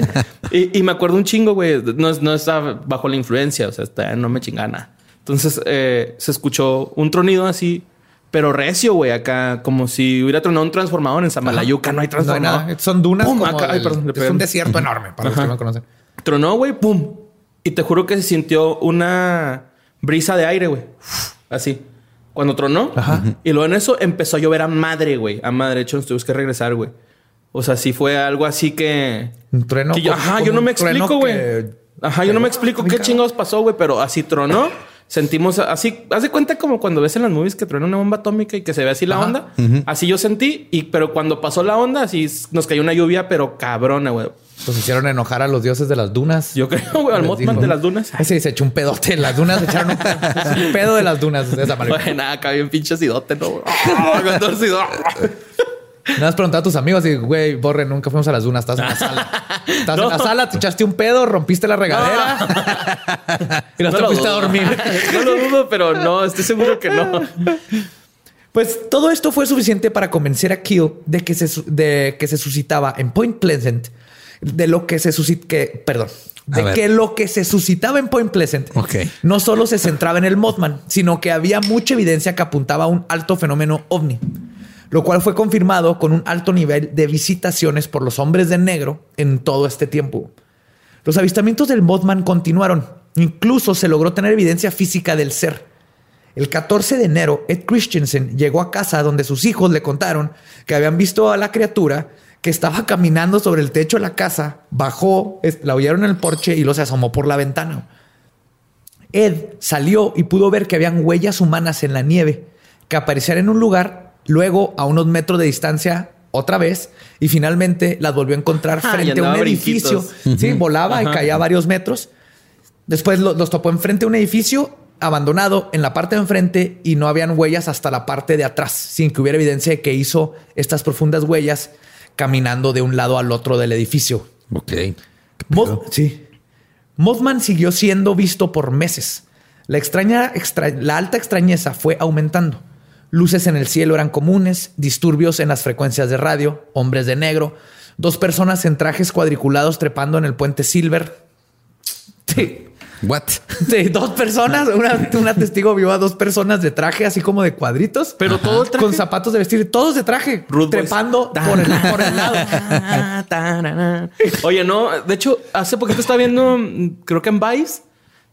[SPEAKER 3] y, y me acuerdo un chingo, güey. No, no estaba bajo la influencia. O sea, está- no me chingaba nada. Entonces eh, se escuchó un tronido así, pero recio, güey. Acá, como si hubiera tronado un transformador en Samalayuca. No hay
[SPEAKER 2] No hay
[SPEAKER 3] transformador.
[SPEAKER 2] nada. Son dunas.
[SPEAKER 3] Pum,
[SPEAKER 2] como
[SPEAKER 3] acá. Ay, perdón,
[SPEAKER 2] es un desierto enorme para los que no conocen.
[SPEAKER 3] Tronó, güey, pum. Y te juro que se sintió una brisa de aire, güey. Así. Cuando tronó. Y luego en eso empezó a llover a madre, güey. A madre. De hecho, nos tuvimos que regresar, güey. O sea, sí fue algo así que...
[SPEAKER 2] Un trueno.
[SPEAKER 3] que yo-
[SPEAKER 2] como-
[SPEAKER 3] ajá, yo no me explico, güey. Ajá, yo no me explico qué chingados pasó, güey. Pero así tronó. Sentimos así, haz de cuenta como cuando ves en las movies que truena una bomba atómica y que se ve así la onda. Así yo sentí, y pero cuando pasó la onda, así nos cayó una lluvia, pero cabrona, güey.
[SPEAKER 2] Pues hicieron enojar a los dioses de las dunas.
[SPEAKER 3] Yo creo, güey, al Mothman de las dunas.
[SPEAKER 2] Ese se echó un pedote en las dunas. Echaron un pedo, de las dunas de esa manera.
[SPEAKER 3] Güey, nada, acá bien pinche acidote, ¿no? Ah, con todo acido.
[SPEAKER 2] Nada más preguntar a tus amigos y, güey, borre, nunca fuimos a las dunas. Estás en la sala. Estás
[SPEAKER 3] No.
[SPEAKER 2] en la sala, te echaste un pedo, rompiste la regadera y no, te
[SPEAKER 3] lo
[SPEAKER 2] fuiste a dormir.
[SPEAKER 3] No lo dudo, pero no, estoy seguro que no.
[SPEAKER 2] Pues todo esto fue suficiente para convencer a Kill de que se, de que se suscitaba en Point Pleasant, de lo que se suscitaba, que, perdón, de que lo que se suscitaba en Point Pleasant
[SPEAKER 1] Ok.
[SPEAKER 2] no solo se centraba en el Mothman, sino que había mucha evidencia que apuntaba a un alto fenómeno ovni, lo cual fue confirmado con un alto nivel de visitaciones por los hombres de negro en todo este tiempo. Los avistamientos del Mothman continuaron, incluso se logró tener evidencia física del ser. El 14 de enero, Ed Christensen llegó a casa donde sus hijos le contaron que habían visto a la criatura que estaba caminando sobre el techo de la casa, bajó, la oyeron en el porche y luego se asomó por la ventana. Ed salió y pudo ver que habían huellas humanas en la nieve que aparecían en un lugar, luego a unos metros de distancia otra vez y finalmente las volvió a encontrar
[SPEAKER 3] Ah,
[SPEAKER 2] frente a un edificio.
[SPEAKER 3] brinquitos.
[SPEAKER 2] Sí, volaba y caía varios metros. Después lo- los topó enfrente a un edificio abandonado en la parte de enfrente y no habían huellas hasta la parte de atrás, sin que hubiera evidencia de que hizo estas profundas huellas caminando de un lado al otro del edificio.
[SPEAKER 4] Ok.
[SPEAKER 2] Moth- sí. Mothman siguió siendo visto por meses. La, extraña, extra- la alta extrañeza fue aumentando. Luces en el cielo eran comunes, disturbios en las frecuencias de radio, hombres de negro, dos personas en trajes cuadriculados trepando en el puente Silver. Sí.
[SPEAKER 4] What?
[SPEAKER 2] Sí, dos personas, una, una testigo vio a dos personas de traje, así como de cuadritos,
[SPEAKER 3] Pero todo el traje.
[SPEAKER 2] con zapatos de vestir, todos de traje, trepando por el, por el lado.
[SPEAKER 3] Oye, no, de hecho, hace poquito estaba viendo, creo que en Vice,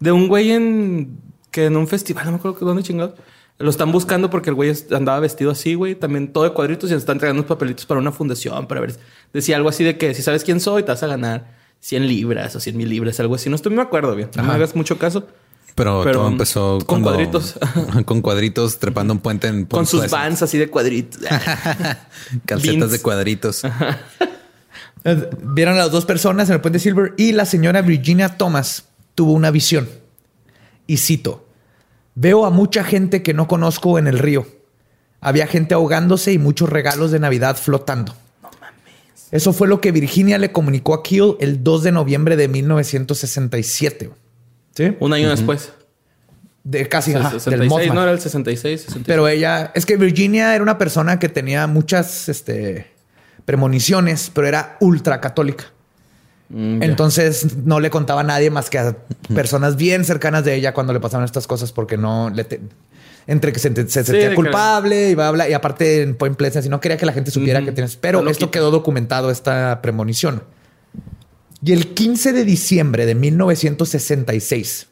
[SPEAKER 3] de un güey en que en un festival, no me acuerdo que dónde chingados. Lo están buscando porque el güey andaba vestido así, güey, también todo de cuadritos y nos están entregando unos papelitos para una fundación para ver. Decía algo así de que si sabes quién soy, te vas a ganar 100 libras o 100 mil libras, algo así. No estoy, me acuerdo bien. No me hagas mucho caso.
[SPEAKER 4] Pero,
[SPEAKER 3] Pero,
[SPEAKER 4] todo empezó
[SPEAKER 3] con
[SPEAKER 4] cuando-
[SPEAKER 3] cuadritos.
[SPEAKER 4] con cuadritos trepando un puente en
[SPEAKER 3] Con sus vans así de cuadritos.
[SPEAKER 4] Calcetas
[SPEAKER 3] Beans.
[SPEAKER 4] de cuadritos.
[SPEAKER 2] Eh, Vieron a las dos personas en el puente Silver y la señora Virginia Thomas tuvo una visión. Y cito, veo a mucha gente que no conozco en el río. Había gente ahogándose y muchos regalos de Navidad flotando. Eso fue lo que Virginia le comunicó a Keel el 2 de noviembre de 1967. ¿Sí?
[SPEAKER 3] Un año después.
[SPEAKER 2] De casi ajá, del
[SPEAKER 3] 66,
[SPEAKER 2] Mothman.
[SPEAKER 3] no era el 66, 66.
[SPEAKER 2] Pero ella, es que Virginia era una persona que tenía muchas este, premoniciones, pero era ultra católica.
[SPEAKER 3] Mm.
[SPEAKER 2] Entonces no le contaba a nadie más que a personas bien cercanas de ella cuando le pasaban estas cosas porque no le... te- entre que se, se- se
[SPEAKER 3] Sí,
[SPEAKER 2] sentía
[SPEAKER 3] que-
[SPEAKER 2] culpable y, bla, bla, y aparte en Point Pleasant y no quería que la gente supiera que tienes... Pero
[SPEAKER 3] Está
[SPEAKER 2] esto quedó documentado, esta premonición. Y el 15 de diciembre de 1966,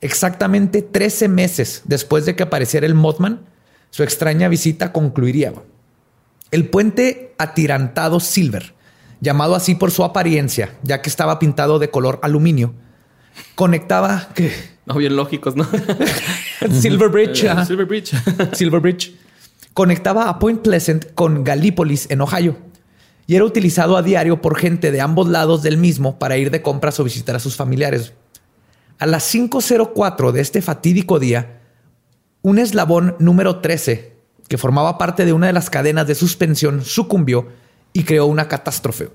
[SPEAKER 2] exactamente 13 meses después de que apareciera el Mothman, su extraña visita concluiría. El puente atirantado Silver, llamado así por su apariencia, ya que estaba pintado de color aluminio, conectaba ¿qué?
[SPEAKER 3] No, bien lógicos, ¿no?
[SPEAKER 2] Silver Bridge,
[SPEAKER 3] Eh. Silver Bridge.
[SPEAKER 2] Silver Bridge, conectaba a Point Pleasant con Gallipolis en Ohio y era utilizado a diario por gente de ambos lados del mismo para ir de compras o visitar a sus familiares. A las 5.04 de este fatídico día, un eslabón número 13, que formaba parte de una de las cadenas de suspensión, sucumbió y creó una catástrofe.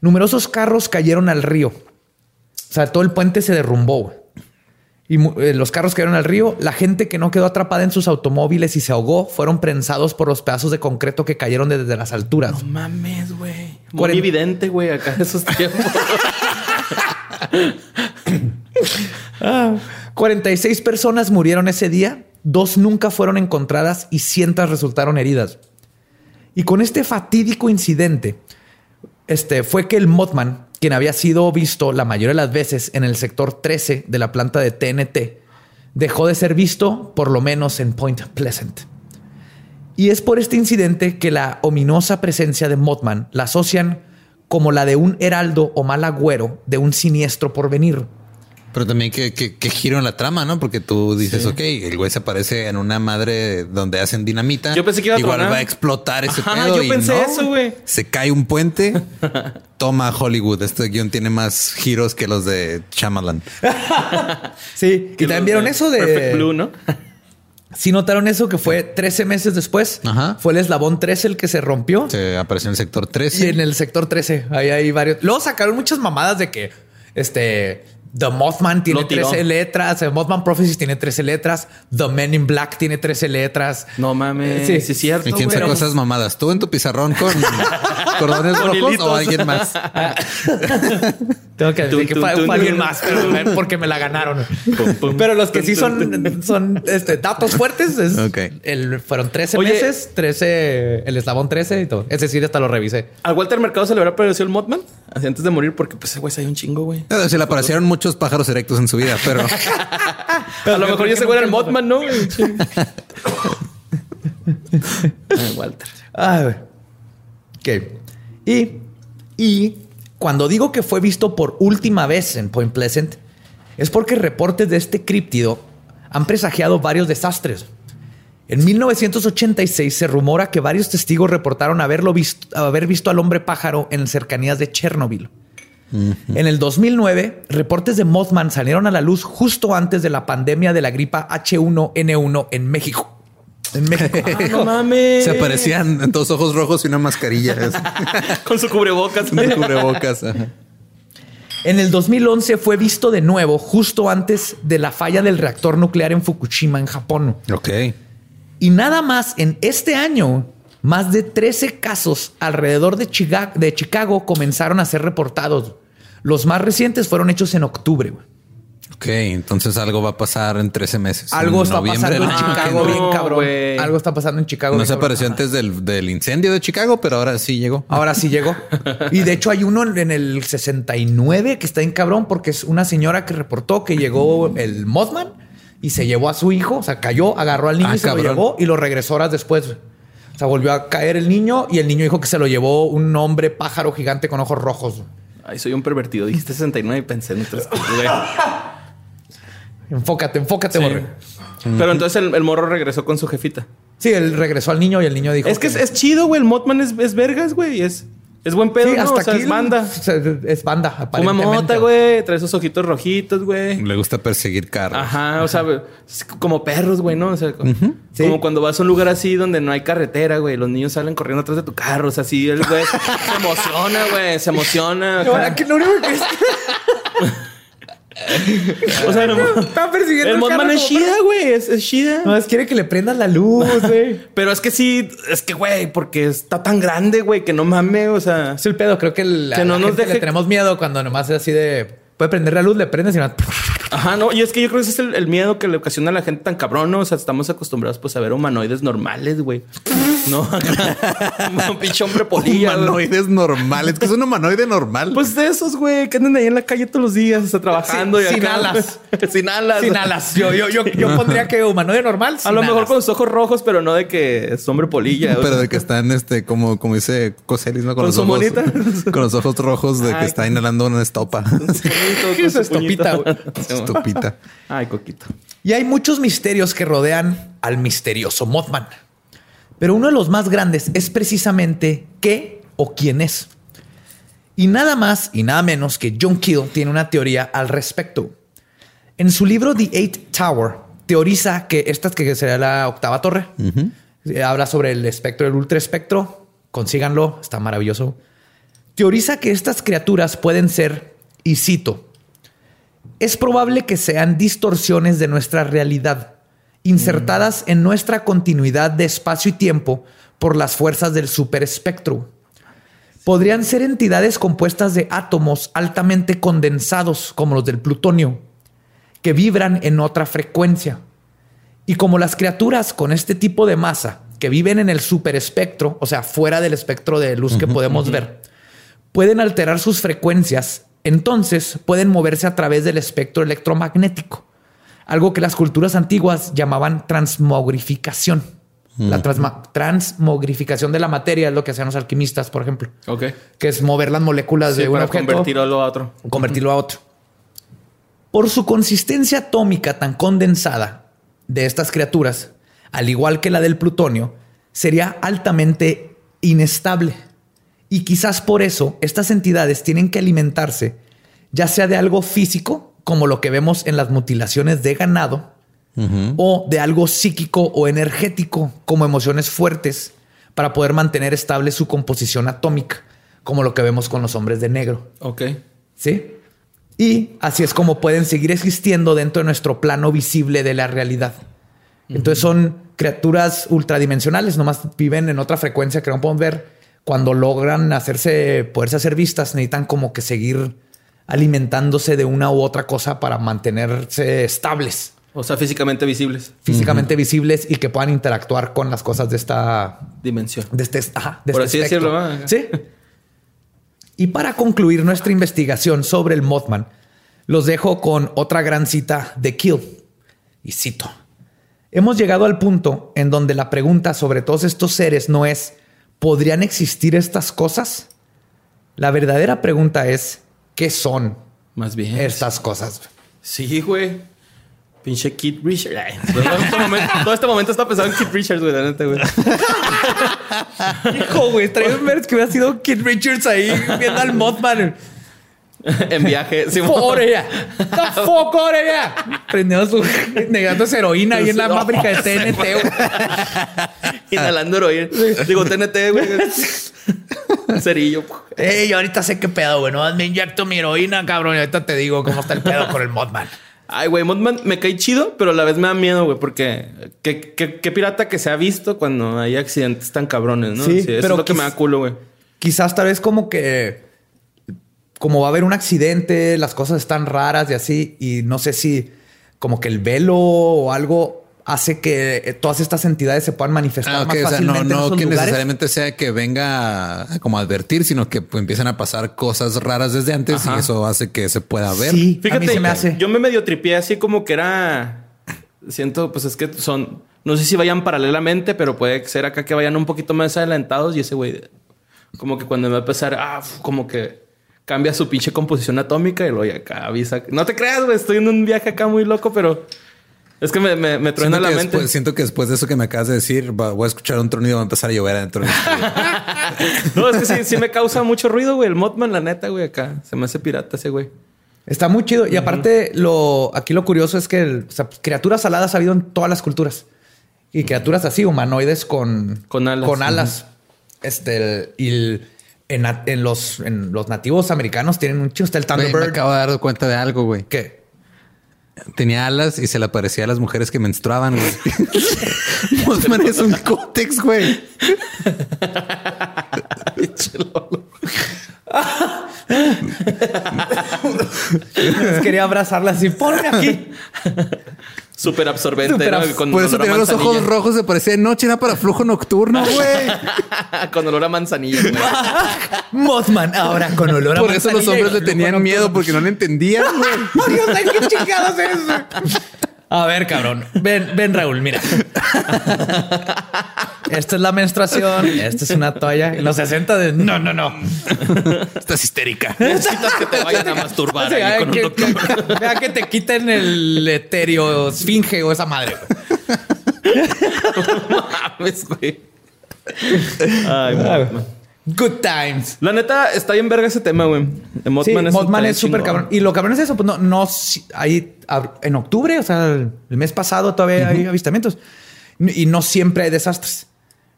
[SPEAKER 2] Numerosos carros cayeron al río. O sea, todo el puente se derrumbó. Y eh, los carros cayeron al río. La gente que no quedó atrapada en sus automóviles y se ahogó fueron prensados por los pedazos de concreto que cayeron desde las alturas.
[SPEAKER 3] No mames, güey. Muy
[SPEAKER 2] Cuaren-
[SPEAKER 3] evidente, güey, acá de esos tiempos.
[SPEAKER 2] 46 personas murieron ese día, dos nunca fueron encontradas y cientos resultaron heridas. Y con este fatídico incidente, este fue que el Mothman, quien había sido visto la mayoría de las veces en el sector 13 de la planta de TNT, dejó de ser visto por lo menos en Point Pleasant. Y es por este incidente que la ominosa presencia de Mothman la asocian como la de un heraldo o mal agüero de un siniestro porvenir.
[SPEAKER 4] Pero también que, que, que giro en la trama, ¿no? Porque tú dices, ok, el güey se aparece en una madre donde hacen dinamita.
[SPEAKER 3] Yo pensé que iba a
[SPEAKER 4] Igual
[SPEAKER 3] tronar.
[SPEAKER 4] va a explotar ese
[SPEAKER 3] Ajá,
[SPEAKER 4] pedo.
[SPEAKER 3] yo
[SPEAKER 4] y
[SPEAKER 3] pensé
[SPEAKER 4] no,
[SPEAKER 3] eso, güey.
[SPEAKER 4] Se cae un puente. Toma Hollywood. Este guion tiene más giros que los de Shyamalan.
[SPEAKER 2] Sí, y también vieron eso de...
[SPEAKER 3] Perfect Blue, ¿no?
[SPEAKER 2] Si notaron eso que fue 13 meses después.
[SPEAKER 4] Ajá.
[SPEAKER 2] Fue el eslabón 13 el que se rompió.
[SPEAKER 4] Se apareció en el sector
[SPEAKER 2] Y
[SPEAKER 4] 13.
[SPEAKER 2] en el sector 13, ahí hay varios. Luego sacaron muchas mamadas de que este The Mothman tiene
[SPEAKER 3] Lo tiró.
[SPEAKER 2] 13 letras, el Mothman Prophecies tiene 13 letras, The Men in Black tiene 13 letras.
[SPEAKER 3] No mames.
[SPEAKER 2] Sí.
[SPEAKER 3] Sí, es cierto.
[SPEAKER 4] ¿Y quién sacó esas mamadas? ¿Tú en tu pizarrón con cordones
[SPEAKER 3] Con
[SPEAKER 4] rojos
[SPEAKER 3] hilitos.
[SPEAKER 4] o alguien más?
[SPEAKER 2] Tengo que decir que fue, alguien más, pero porque me la ganaron.
[SPEAKER 3] Pum, pum.
[SPEAKER 2] Pero los que sí son, son este, datos fuertes es
[SPEAKER 4] Ok.
[SPEAKER 2] el, fueron 13
[SPEAKER 3] Oye.
[SPEAKER 2] meses, 13, el eslabón 13 y todo. Ese sí, hasta lo revisé.
[SPEAKER 3] ¿Al Walter Mercado se le habrá parecido el Mothman? Así antes de morir, porque pues ese güey se hay un chingo, güey.
[SPEAKER 4] Se le aparecieron muchos pájaros erectos en su vida, pero
[SPEAKER 3] A lo mejor ya se güey era el Mothman, ¿no? Ay, Walter.
[SPEAKER 2] Ah, güey. Ok. Y, y cuando digo que fue visto por última vez en Point Pleasant, es porque reportes de este críptido han presagiado varios desastres. En 1986 se rumora que varios testigos reportaron haberlo visto, haber visto al hombre pájaro en cercanías de Chernobyl. En el 2009, reportes de Mothman salieron a la luz justo antes de la pandemia de la gripa H1N1 en México. En México.
[SPEAKER 3] Ah, no mames.
[SPEAKER 4] Se aparecían en dos ojos rojos y una mascarilla.
[SPEAKER 3] Con su cubrebocas.
[SPEAKER 4] de cubrebocas. ajá.
[SPEAKER 2] En el 2011 fue visto de nuevo justo antes de la falla del reactor nuclear en Fukushima, en Japón.
[SPEAKER 4] Ok.
[SPEAKER 2] Y nada más en este año, más de 13 casos alrededor de Chiga- de Chicago comenzaron a ser reportados. Los más recientes fueron hechos en octubre. güey.
[SPEAKER 4] Ok, entonces algo va a pasar en 13 meses.
[SPEAKER 2] Algo
[SPEAKER 4] En
[SPEAKER 2] está pasando en Chicago bien
[SPEAKER 3] no,
[SPEAKER 2] cabrón.
[SPEAKER 3] güey.
[SPEAKER 2] Algo está pasando en Chicago.
[SPEAKER 4] No se
[SPEAKER 2] cabrón.
[SPEAKER 4] apareció antes del, del incendio de Chicago, pero ahora sí llegó.
[SPEAKER 2] Ahora sí llegó. Y de hecho hay uno en en el 69 que está en cabrón porque es una señora que reportó que llegó el Mothman y se llevó a su hijo. O sea, cayó, agarró al niño
[SPEAKER 4] Ah,
[SPEAKER 2] y se
[SPEAKER 4] cabrón.
[SPEAKER 2] lo llevó y lo regresó horas después. O sea, volvió a caer el niño y el niño dijo que se lo llevó un hombre pájaro gigante con ojos rojos.
[SPEAKER 3] Ay, soy un pervertido. Dijiste 69 y pensé en otras.
[SPEAKER 2] Enfócate, enfócate,
[SPEAKER 3] Sí.
[SPEAKER 2] borre.
[SPEAKER 3] Pero entonces el, el morro regresó con su jefita.
[SPEAKER 2] Sí, él regresó al niño y el niño dijo.
[SPEAKER 3] Es que es, es chido, güey. El Mothman es, es vergas, güey. Es, es buen pedo,
[SPEAKER 2] Sí,
[SPEAKER 3] ¿no?
[SPEAKER 2] hasta
[SPEAKER 3] O sea,
[SPEAKER 2] aquí
[SPEAKER 3] es banda.
[SPEAKER 2] Es banda,
[SPEAKER 3] Fuma
[SPEAKER 2] aparentemente.
[SPEAKER 3] mota, güey. Trae esos ojitos rojitos, güey.
[SPEAKER 4] Le gusta perseguir carros.
[SPEAKER 3] Ajá, o sea, es como perros, güey, ¿no? O sea, como,
[SPEAKER 2] Sí.
[SPEAKER 3] como cuando vas a un lugar así donde no hay carretera, güey. Los niños salen corriendo atrás de tu carro. O sea, así el güey se emociona, güey. Se emociona. Acá.
[SPEAKER 2] que lo único que es
[SPEAKER 3] O sea, no,
[SPEAKER 2] está persiguiendo
[SPEAKER 3] el Mothman
[SPEAKER 2] carro
[SPEAKER 3] es chida, güey. Es, es chida.
[SPEAKER 2] No, es quiere que le prendas la luz, güey.
[SPEAKER 3] Pero es que sí, es que, güey, porque está tan grande, güey, que no mames, o sea.
[SPEAKER 2] Es el pedo. Creo que, la,
[SPEAKER 3] Que no
[SPEAKER 2] la
[SPEAKER 3] nos
[SPEAKER 2] gente
[SPEAKER 3] deje-
[SPEAKER 2] le tenemos miedo cuando nomás es así de... Puede prender la luz, le prendes y no...
[SPEAKER 3] Ajá, no, y es que yo creo que ese es el, el miedo que le ocasiona a la gente tan cabrón, ¿no? O sea, estamos acostumbrados pues a ver humanoides normales, güey. No, un pinche hombre polilla.
[SPEAKER 4] Humanoides normales. que es un humanoide normal?
[SPEAKER 3] Pues de esos, güey, que andan ahí en la calle todos los días, o sea, trabajando
[SPEAKER 2] Sin-
[SPEAKER 3] y
[SPEAKER 2] sin
[SPEAKER 3] acá.
[SPEAKER 2] alas.
[SPEAKER 3] sin alas.
[SPEAKER 2] Sin alas. Yo, yo, yo, yo pondría que humanoide normal.
[SPEAKER 3] A lo mejor
[SPEAKER 2] alas.
[SPEAKER 3] con los ojos rojos, pero no de que es hombre polilla.
[SPEAKER 4] Pero de que están, este, como, como dice Coselis, ¿no?
[SPEAKER 3] ¿Con
[SPEAKER 4] los
[SPEAKER 3] su
[SPEAKER 4] ojos,
[SPEAKER 3] monita?
[SPEAKER 4] con los ojos rojos de que está inhalando una estopa.
[SPEAKER 2] ¿Qué es estopita, güey?
[SPEAKER 4] Estopita.
[SPEAKER 3] Ay, coquito.
[SPEAKER 2] Y hay muchos misterios que rodean al misterioso Mothman. Pero uno de los más grandes es precisamente qué o quién es. Y nada más y nada menos que John Keel tiene una teoría al respecto. En su libro The Eight Tower, teoriza que esta que sería la octava torre. Eh, Habla sobre el espectro del ultraespectro. Consíganlo, está maravilloso. Teoriza que estas criaturas pueden ser, y cito, es probable que sean distorsiones de nuestra realidad, insertadas en nuestra continuidad de espacio y tiempo por las fuerzas del superespectro. Podrían ser entidades compuestas de átomos altamente condensados, como los del plutonio, que vibran en otra frecuencia. Y como las criaturas con este tipo de masa, que viven en el superespectro, o sea, fuera del espectro de luz que podemos ver, pueden alterar sus frecuencias, entonces pueden moverse a través del espectro electromagnético, algo que las culturas antiguas llamaban transmogrificación. La transma- transmogrificación de la materia es lo que hacían los alquimistas, por ejemplo,
[SPEAKER 3] Ok.
[SPEAKER 2] que es mover las moléculas
[SPEAKER 3] Sí,
[SPEAKER 2] de un
[SPEAKER 3] para
[SPEAKER 2] objeto
[SPEAKER 3] convertirlo a otro.
[SPEAKER 2] convertirlo a otro. Por su consistencia atómica tan condensada de estas criaturas, al igual que la del plutonio, sería altamente inestable. Y quizás por eso estas entidades tienen que alimentarse ya sea de algo físico, como lo que vemos en las mutilaciones de ganado, o de algo psíquico o energético, como emociones fuertes, para poder mantener estable su composición atómica, como lo que vemos con los hombres de negro.
[SPEAKER 3] Ok.
[SPEAKER 2] ¿Sí? Y así es como pueden seguir existiendo dentro de nuestro plano visible de la realidad. Entonces son criaturas ultradimensionales, nomás viven en otra frecuencia que no podemos ver. Cuando logran hacerse, poderse hacer vistas, necesitan como que seguir alimentándose de una u otra cosa para mantenerse estables,
[SPEAKER 3] O sea, físicamente visibles.
[SPEAKER 2] físicamente visibles y que puedan interactuar con las cosas de esta
[SPEAKER 3] Dimensión.
[SPEAKER 2] de este, ajá, de
[SPEAKER 3] Por
[SPEAKER 2] este
[SPEAKER 3] así
[SPEAKER 2] espectro.
[SPEAKER 3] decirlo.
[SPEAKER 2] Sí. Y para concluir nuestra investigación sobre el Mothman, los dejo con otra gran cita de Kill. Y cito. Hemos llegado al punto en donde la pregunta sobre todos estos seres no es ¿podrían existir estas cosas? La verdadera pregunta es ¿qué son
[SPEAKER 3] Más bien.
[SPEAKER 2] estas cosas?
[SPEAKER 3] Sí, güey. Pinche Kid Richards. Ay, todo, este momento, todo este momento estaba pensando en Kid Richards, güey, la neta, güey.
[SPEAKER 2] Hijo, güey, traía un ver que hubiera sido Kid Richards ahí viendo al Mothman.
[SPEAKER 3] en viaje. Sí.
[SPEAKER 2] The fuck. Prendiendo su negándose heroína ahí en la fábrica de TNT. güey.
[SPEAKER 3] Inhalando heroína. Digo, TNT, güey. Cerillo.
[SPEAKER 2] Ey, yo ahorita sé qué pedo, güey. No me inyecto mi heroína, cabrón. Y ahorita te digo cómo está el pedo con el Mothman.
[SPEAKER 3] Ay, güey, Mothman me cae chido, pero a la vez me da miedo, güey, porque qué, qué- qué pirata que se ha visto cuando hay accidentes tan cabrones, ¿no?
[SPEAKER 2] Sí,
[SPEAKER 3] eso
[SPEAKER 2] pero
[SPEAKER 3] es lo que me da culo, güey.
[SPEAKER 2] Quizás tal vez como que como va a haber un accidente, las cosas están raras y así, y no sé si como que el velo o algo hace que eh, todas estas entidades se puedan manifestar
[SPEAKER 4] Ah,
[SPEAKER 2] más
[SPEAKER 4] o sea,
[SPEAKER 2] fácilmente
[SPEAKER 4] no,
[SPEAKER 2] en
[SPEAKER 4] no
[SPEAKER 2] esos
[SPEAKER 4] que
[SPEAKER 2] lugares.
[SPEAKER 4] necesariamente sea que venga a como a advertir, sino que pues, empiezan a pasar cosas raras desde antes
[SPEAKER 3] Ajá.
[SPEAKER 4] y eso hace que se pueda ver.
[SPEAKER 2] Sí,
[SPEAKER 3] Fíjate,
[SPEAKER 2] a mí se me hace.
[SPEAKER 3] yo me medio tripié así como que era. Siento, pues es que son. No sé si vayan paralelamente, pero puede ser acá que vayan un poquito más adelantados y ese güey, como que cuando me va a empezar, ah, como que cambia su pinche composición atómica y ya acá avisa. No te creas, güey, estoy en un viaje acá muy loco, pero es que me, me, me truena la mente.
[SPEAKER 4] después, siento que después de eso que me acabas de decir, va- voy a escuchar un tronido y va a empezar a llover adentro. estudio.
[SPEAKER 3] No, es que sí, sí me causa mucho ruido, güey. El Mothman, la neta, güey, acá. Se me hace pirata ese güey.
[SPEAKER 2] Está muy chido. Y aparte, lo aquí lo curioso es que el- o sea, criaturas aladas ha habido en todas las culturas. Y criaturas así, humanoides con,
[SPEAKER 3] Con alas.
[SPEAKER 2] Con alas. Este, el- y el- en, en los, en los nativos americanos tienen un chido. Está el
[SPEAKER 4] Güey, me
[SPEAKER 2] Thunderbird.
[SPEAKER 4] acabo de dar cuenta de algo, güey.
[SPEAKER 2] ¿Qué?
[SPEAKER 4] Tenía alas y se le aparecía a las mujeres que menstruaban. Mothman es un cótex, güey.
[SPEAKER 2] Quería abrazarla así. Ponme aquí.
[SPEAKER 3] Súper absorbente, ¿no? Con
[SPEAKER 4] Por eso tenía los ojos
[SPEAKER 3] manzanilla.
[SPEAKER 4] rojos de parecía de noche, era para flujo nocturno, güey.
[SPEAKER 3] Con olor a manzanilla.
[SPEAKER 2] Mothman ahora con olor a
[SPEAKER 4] Por eso los
[SPEAKER 2] manzanilla
[SPEAKER 4] hombres le tenían miedo porque no le entendían, güey.
[SPEAKER 2] ¡Oh, Dios, ay, qué chingados es eso! A ver, cabrón. Ven, ven, Raúl, mira. Esta es la menstruación. Esta es una toalla. En los 60 de... No, no, no.
[SPEAKER 4] Estás histérica.
[SPEAKER 3] Necesitas que te vayan a masturbar
[SPEAKER 2] Sí,
[SPEAKER 3] ahí
[SPEAKER 2] ay,
[SPEAKER 3] con un
[SPEAKER 2] que,
[SPEAKER 3] doctor.
[SPEAKER 2] que- vea que te quiten el etéreo esfinge o esa madre.
[SPEAKER 3] Mames, güey. Ay, Mothman.
[SPEAKER 2] Good times.
[SPEAKER 3] La neta, está bien verga ese tema, güey. De
[SPEAKER 2] Sí,
[SPEAKER 3] Mothman
[SPEAKER 2] Mothman
[SPEAKER 3] está
[SPEAKER 2] es súper cabrón. Y lo cabrón es eso, pues no, no, ab- en octubre, o sea, el, el mes pasado todavía hay avistamientos y no siempre hay desastres.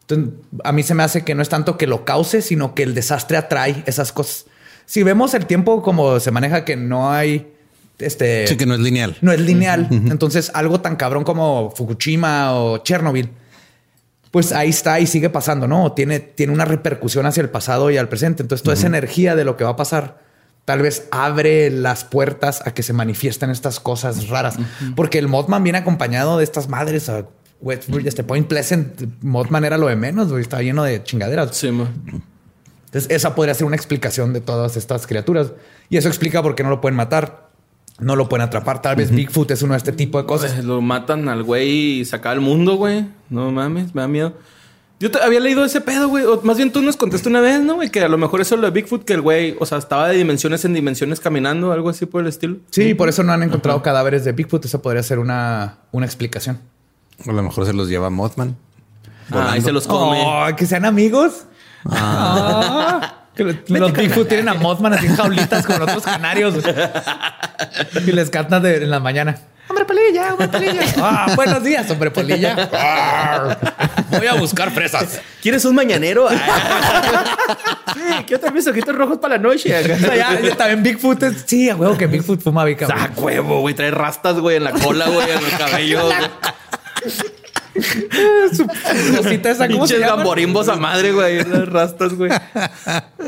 [SPEAKER 2] Entonces, a mí se me hace que no es tanto que lo cause, sino que el desastre atrae esas cosas. Si vemos el tiempo como se maneja, que no hay este,
[SPEAKER 4] Sí, que no es lineal.
[SPEAKER 2] no es lineal. Entonces, algo tan cabrón como Fukushima o Chernobyl, pues ahí está y sigue pasando, ¿no? Tiene, tiene una repercusión hacia el pasado y al presente. Entonces, toda esa energía de lo que va a pasar tal vez abre las puertas a que se manifiesten estas cosas raras. Porque el Mothman viene acompañado de estas madres. A Westwood, este Point Pleasant, Mothman era lo de menos, güey. Está lleno de chingaderas.
[SPEAKER 3] Sí, man.
[SPEAKER 2] Entonces, esa podría ser una explicación de todas estas criaturas. Y eso explica por qué no lo pueden matar. No lo pueden atrapar. Tal vez Bigfoot es uno de este tipo de cosas.
[SPEAKER 3] Pues, lo matan al güey y se acaba el mundo, güey. No mames, me da miedo. Yo te había leído ese pedo, güey. O más bien tú nos contaste una vez, ¿no, güey? Que a lo mejor eso es lo de Bigfoot, que el güey, o sea, estaba de dimensiones en dimensiones caminando, algo así por el estilo.
[SPEAKER 2] Sí, por eso no han encontrado cadáveres de Bigfoot. Esa podría ser una, una explicación.
[SPEAKER 4] A lo mejor se los lleva Mothman.
[SPEAKER 3] Ah, ahí se los come.
[SPEAKER 2] Oh, que sean amigos. Ah. Que los los Bigfoot tienen a Mothman así en jaulitas con otros canarios. y les cantan de, en la mañana. Hombre polilla, hombre polilla. Ah, buenos días, hombre polilla. Voy a buscar fresas.
[SPEAKER 3] ¿Quieres un mañanero? Sí, quiero tener mis ojitos rojos para la noche.
[SPEAKER 2] Ya, ya también Bigfoot es... Sí, a huevo que Bigfoot fuma bica.
[SPEAKER 3] Ah, huevo, güey. Trae rastas, güey, en la cola, güey, en el cabello.
[SPEAKER 2] Su cosita esa, ¿cómo se llama?
[SPEAKER 3] gamborimbos a madre, güey. en Las rastas, güey.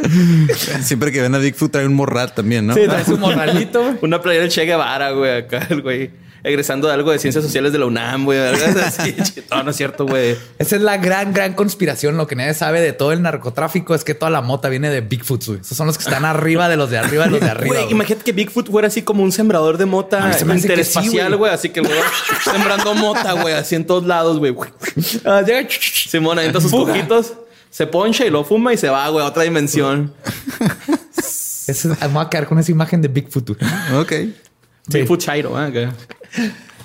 [SPEAKER 4] Siempre que ven a Bigfoot trae un morral también, ¿no?
[SPEAKER 2] Sí, trae su morralito. güey.
[SPEAKER 3] Una playera del Che Guevara, güey, acá, el güey. Egresando de algo de ciencias sociales de la UNAM, güey. así. No, no es cierto, güey.
[SPEAKER 2] Esa es la gran, gran conspiración. Lo que nadie sabe de todo el narcotráfico es que toda la mota viene de Bigfoot. güey. Esos son los que están arriba de los de arriba de los de arriba.
[SPEAKER 3] Güey,
[SPEAKER 2] güey.
[SPEAKER 3] imagínate que Bigfoot fuera así como un sembrador de mota interespacial,
[SPEAKER 2] güey.
[SPEAKER 3] güey. Así que güey sembrando mota, güey, así en todos lados, güey.
[SPEAKER 2] Ah,
[SPEAKER 3] Simón avienta sus coquitos, se poncha y lo fuma y se va, güey, a otra dimensión.
[SPEAKER 2] Me voy a quedar con esa imagen de Bigfoot. güey.
[SPEAKER 4] Ok.
[SPEAKER 3] Chairo, ¿eh?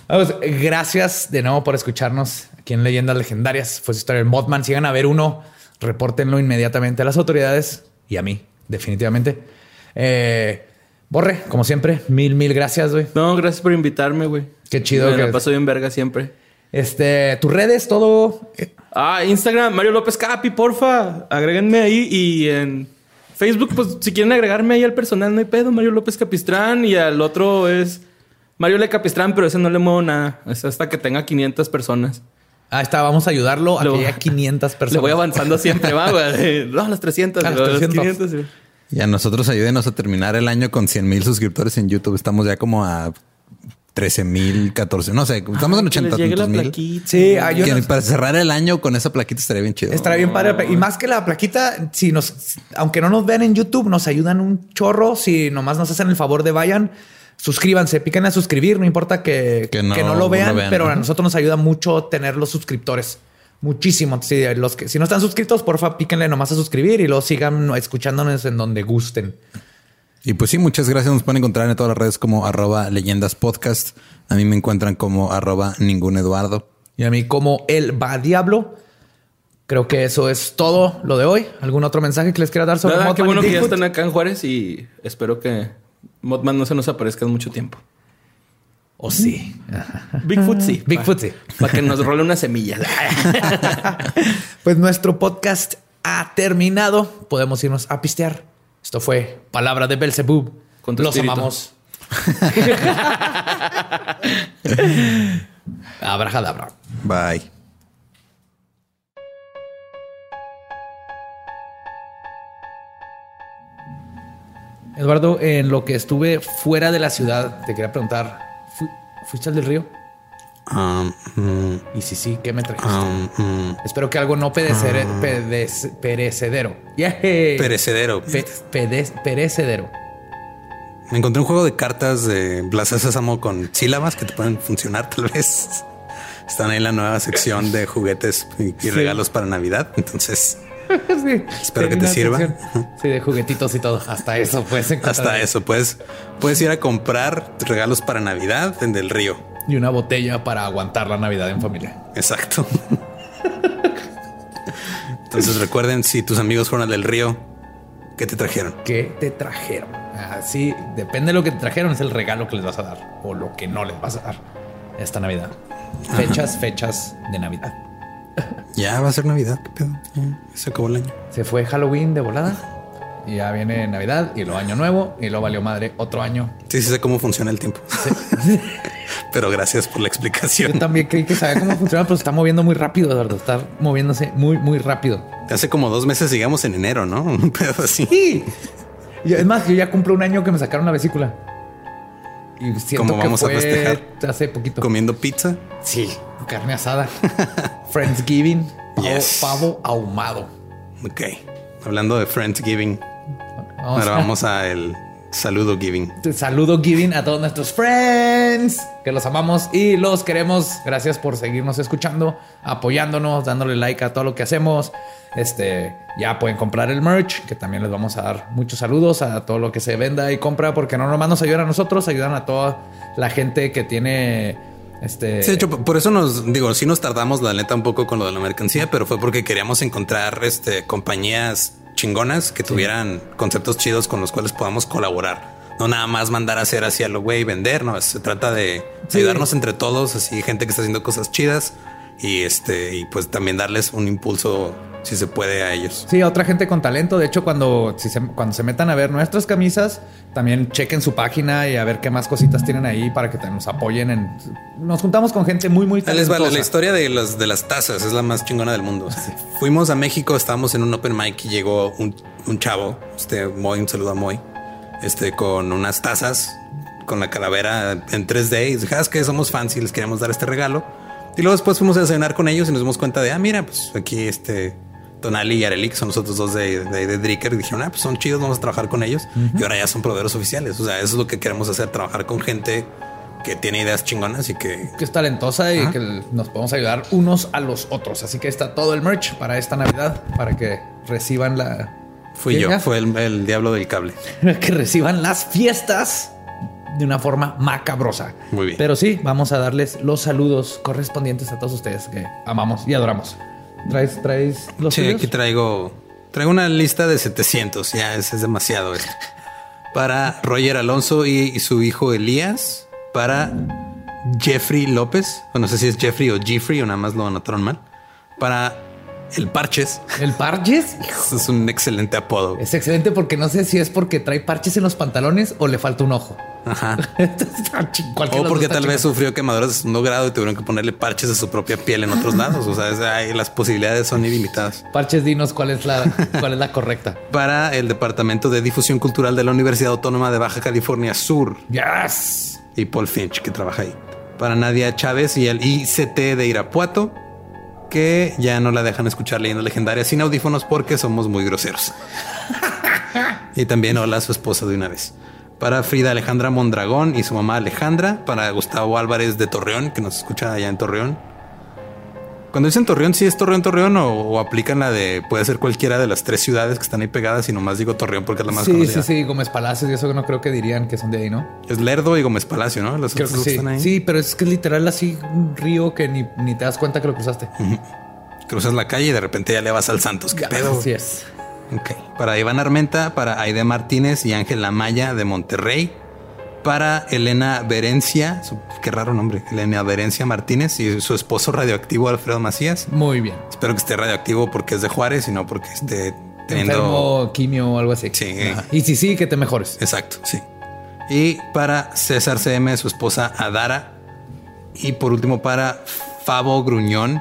[SPEAKER 2] Vamos, gracias de nuevo por escucharnos aquí en Leyendas Legendarias. Fue su historia del Mothman. Si a ver uno, repórtenlo inmediatamente a las autoridades y a mí, definitivamente. Eh, Borre, como siempre, mil, mil gracias, güey.
[SPEAKER 3] No, gracias por invitarme, güey.
[SPEAKER 2] Qué chido
[SPEAKER 3] Me
[SPEAKER 2] que-
[SPEAKER 3] la paso bien verga siempre.
[SPEAKER 2] Este, tus redes, todo.
[SPEAKER 3] Ah, Instagram, Mario López Capi, porfa. Agréguenme ahí y en Facebook, pues si quieren agregarme ahí al personal, no hay pedo. Mario López Capistrán y al otro es Mario Le Capistrán, pero ese no le muevo nada. Es hasta que tenga 500 personas.
[SPEAKER 2] Ah, está, vamos a ayudarlo a
[SPEAKER 3] Lo-
[SPEAKER 2] que haya 500 personas.
[SPEAKER 3] Le voy avanzando siempre, va, güey. No, a las 300.
[SPEAKER 2] A las 300.
[SPEAKER 3] 500, sí.
[SPEAKER 4] Y a nosotros ayúdenos a terminar el año con 100 mil suscriptores en YouTube. Estamos ya como a 13 mil, 14, no sé, estamos en
[SPEAKER 3] Que les
[SPEAKER 4] 80
[SPEAKER 3] llegue la
[SPEAKER 4] mil.
[SPEAKER 2] Sí, ah, yo
[SPEAKER 4] Que
[SPEAKER 2] no-
[SPEAKER 4] para cerrar el año con esa plaquita estaría bien chido.
[SPEAKER 2] Estará bien padre. Y más que la plaquita, si nos, aunque no nos vean en YouTube, nos ayudan un chorro. Si nomás nos hacen el favor de vayan, suscríbanse, piquen a suscribir. No importa que,
[SPEAKER 4] Que
[SPEAKER 2] que
[SPEAKER 4] no-
[SPEAKER 2] lo vean, pero a nosotros nos ayuda mucho tener los suscriptores. Muchísimo. Si, los que, si no están suscritos, porfa, píquenle nomás a suscribir y luego sigan escuchándonos en donde gusten.
[SPEAKER 4] Y pues sí, muchas gracias. Nos pueden encontrar en todas las redes como arroba leyendas podcast. A mí me encuentran como arroba ningún Eduardo.
[SPEAKER 2] Y a mí, como el va diablo. Creo que eso es todo lo de hoy. ¿Algún otro mensaje que les quiera dar sobre
[SPEAKER 3] Nada,
[SPEAKER 2] Mothman
[SPEAKER 3] qué bueno
[SPEAKER 2] y
[SPEAKER 3] que ya están acá en Juárez y espero que Mothman no se nos aparezca en mucho tiempo.
[SPEAKER 2] O sí.
[SPEAKER 3] Bigfoot sí.
[SPEAKER 2] Bigfoot sí.
[SPEAKER 3] Para que nos role una semilla.
[SPEAKER 2] Pues nuestro podcast ha terminado. Podemos irnos a pistear. Esto fue Palabra de Belzebub.
[SPEAKER 3] Con tu
[SPEAKER 2] Los
[SPEAKER 3] espíritu.
[SPEAKER 2] amamos. Abrajadabra.
[SPEAKER 4] Bye.
[SPEAKER 2] Eduardo, en lo que estuve fuera de la ciudad, te quería preguntar, ¿fu- ¿fuiste al del río?
[SPEAKER 4] Um, mm,
[SPEAKER 2] Y si sí, ¿qué me trajiste?
[SPEAKER 4] um, mm.
[SPEAKER 2] Espero que algo no pedecere- pedec- perecedero. Yay.
[SPEAKER 1] Perecedero.
[SPEAKER 2] Pe- perecedero.
[SPEAKER 1] Me encontré un juego de cartas de Plaza Sésamo con sílabas que te pueden funcionar tal vez. Están ahí en la nueva sección de juguetes y, y regalos para Navidad. Entonces,
[SPEAKER 2] Sí.
[SPEAKER 1] Espero que te sirva.
[SPEAKER 2] sección, Sí, de juguetitos y todo. Hasta eso puedes encontrar.
[SPEAKER 1] hasta eso, puedes, puedes ir a comprar regalos para Navidad en Del Río.
[SPEAKER 2] Y una botella para aguantar la Navidad en familia.
[SPEAKER 1] Exacto. Entonces recuerden, si tus amigos fueron al Del Río, ¿qué te trajeron?
[SPEAKER 2] ¿Qué te trajeron? Así, depende de lo que te trajeron, es el regalo que les vas a dar o lo que no les vas a dar esta Navidad. Fechas, fechas de Navidad.
[SPEAKER 1] Ya va a ser Navidad, ¿qué pedo? Se acabó el año.
[SPEAKER 2] Se fue Halloween de volada y ya viene Navidad y lo año nuevo y lo valió madre otro año.
[SPEAKER 1] Sí, sí sé cómo funciona el tiempo. Pero gracias por la
[SPEAKER 2] Yo
[SPEAKER 1] explicación.
[SPEAKER 2] también creí que sabía cómo funciona, pero se está moviendo muy rápido, Eduardo. Está moviéndose muy, muy rápido.
[SPEAKER 1] Hace como dos meses llegamos en enero, ¿no? Un pedo así.
[SPEAKER 2] Sí. Es más, yo ya cumplo un año que me sacaron la vesícula. Y siento
[SPEAKER 1] ¿Cómo
[SPEAKER 2] que
[SPEAKER 1] vamos a
[SPEAKER 2] fue
[SPEAKER 1] festejar?
[SPEAKER 2] hace poquito.
[SPEAKER 1] Comiendo pizza.
[SPEAKER 2] Sí, carne asada. Friendsgiving. Pavo,
[SPEAKER 1] Yes.
[SPEAKER 2] pavo ahumado.
[SPEAKER 1] Ok. Hablando de Friendsgiving,
[SPEAKER 2] Vamos
[SPEAKER 1] ahora
[SPEAKER 2] a-
[SPEAKER 1] vamos a el saludo giving.
[SPEAKER 2] Saludo giving a todos nuestros friends que los amamos y los queremos. Gracias por seguirnos escuchando, apoyándonos, dándole like a todo lo que hacemos. Este ya pueden comprar el merch, que también les vamos a dar muchos saludos a todo lo que se venda y compra, porque no nomás nos ayudan a nosotros, ayudan a toda la gente que tiene este.
[SPEAKER 1] Sí, de hecho, por eso nos digo, sí nos tardamos la neta un poco con lo de la mercancía, pero fue porque queríamos encontrar este compañías chingonas que tuvieran conceptos chidos con los cuales podamos colaborar. No nada más mandar a hacer así a lo güey y vender, no, se trata de
[SPEAKER 2] Sí.
[SPEAKER 1] ayudarnos entre todos, así gente que está haciendo cosas chidas y este y pues también darles un impulso si se puede a ellos.
[SPEAKER 2] Sí, a otra gente con talento. De hecho, cuando, si se, cuando se metan a ver nuestras camisas, también chequen su página y a ver qué más cositas tienen ahí para que nos apoyen. En, nos juntamos con gente muy, muy
[SPEAKER 1] Ahí les va la,
[SPEAKER 2] talentosa.
[SPEAKER 1] historia de las de las tazas, es la más chingona del mundo. Fuimos a México, estábamos en un open mic y llegó un, un chavo, este Moy, un saludo a Moy, este con unas tazas con la calavera en 3D y dije, "Ah, que somos fans y les queríamos dar este regalo. Y luego después fuimos a cenar con ellos y nos dimos cuenta de, ah, mira, pues aquí este Tonali y Areli, que son los otros dos de, de, de Dricker, y dijeron, ah, pues son chidos, vamos a trabajar con ellos. Y ahora ya son proveedores oficiales. O sea, eso es lo que queremos hacer, trabajar con gente que tiene ideas chingonas y que
[SPEAKER 2] que es talentosa y
[SPEAKER 1] Ajá.
[SPEAKER 2] que nos podemos ayudar unos a los otros. Así que está todo el merch para esta Navidad, para que reciban la...
[SPEAKER 1] Fui yo,
[SPEAKER 2] ¿Ya?
[SPEAKER 1] fue el, el diablo del cable.
[SPEAKER 2] que reciban las fiestas de una forma macabrosa.
[SPEAKER 1] Muy bien.
[SPEAKER 2] Pero sí, vamos a darles los saludos correspondientes a todos ustedes que amamos y adoramos. ¿Traes, traes los
[SPEAKER 1] Sí,
[SPEAKER 2] tuyos?
[SPEAKER 1] aquí traigo, traigo una lista de 700. Ya es, es demasiado esto. Para Roger Alonso y, y su hijo Elías. Para Jeffrey López. O no sé si es Jeffrey o Jeffrey o nada más lo anotaron mal. Para el Parches.
[SPEAKER 2] ¿El parches?
[SPEAKER 1] Es un excelente apodo.
[SPEAKER 2] Es excelente porque no sé si es porque trae parches en los pantalones o le falta un ojo.
[SPEAKER 1] Ajá.
[SPEAKER 2] De
[SPEAKER 1] O porque tal vez sufrió quemaduras de segundo grado y tuvieron que ponerle parches a su propia piel en otros lados. O sea, las posibilidades son ilimitadas.
[SPEAKER 2] Parches, dinos cuál es la, cuál es la correcta.
[SPEAKER 1] Para el Departamento de Difusión Cultural de la Universidad Autónoma de Baja California Sur
[SPEAKER 2] Yes.
[SPEAKER 1] y Paul Finch, que trabaja ahí. Para Nadia Chávez y el ICT de Irapuato, que ya no la dejan escuchar leyendas legendarias sin audífonos porque somos muy groseros. y también hola a su esposa de una vez. Para Frida Alejandra Mondragón y su mamá Alejandra. Para Gustavo Álvarez de Torreón, que nos escucha allá en Torreón. Cuando dicen Torreón, ¿sí es Torreón, Torreón o, o aplican la de puede ser cualquiera de las tres ciudades que están ahí pegadas y nomás digo Torreón porque es la más
[SPEAKER 2] Sí, sí,
[SPEAKER 1] conocida?
[SPEAKER 2] sí, Gómez Palacios y eso no creo que dirían que son de ahí, ¿no?
[SPEAKER 1] Es Lerdo y Gómez Palacio, ¿no? Los
[SPEAKER 2] Creo que sí.
[SPEAKER 1] están ahí.
[SPEAKER 2] Sí, pero es que es literal así un río que ni, ni te das cuenta que lo cruzaste.
[SPEAKER 1] Cruzas la calle y de repente ya le vas al Santos. ¿Qué pedo?
[SPEAKER 2] Así es.
[SPEAKER 1] Ok. Para Iván Armenta, para Aide Martínez y Ángela Maya de Monterrey. Para Elena Berencia, su- qué raro nombre, Elena Berencia Martínez y su esposo radioactivo Alfredo Macías.
[SPEAKER 2] Muy bien.
[SPEAKER 1] Espero que esté radioactivo porque es de Juárez y no porque esté teniendo.
[SPEAKER 2] Enfermo, quimio o algo así.
[SPEAKER 1] Sí.
[SPEAKER 2] Ajá. Y si sí, que te mejores.
[SPEAKER 1] Exacto, sí. Y para César CM, su esposa Adara. Y por último, para Fabo Gruñón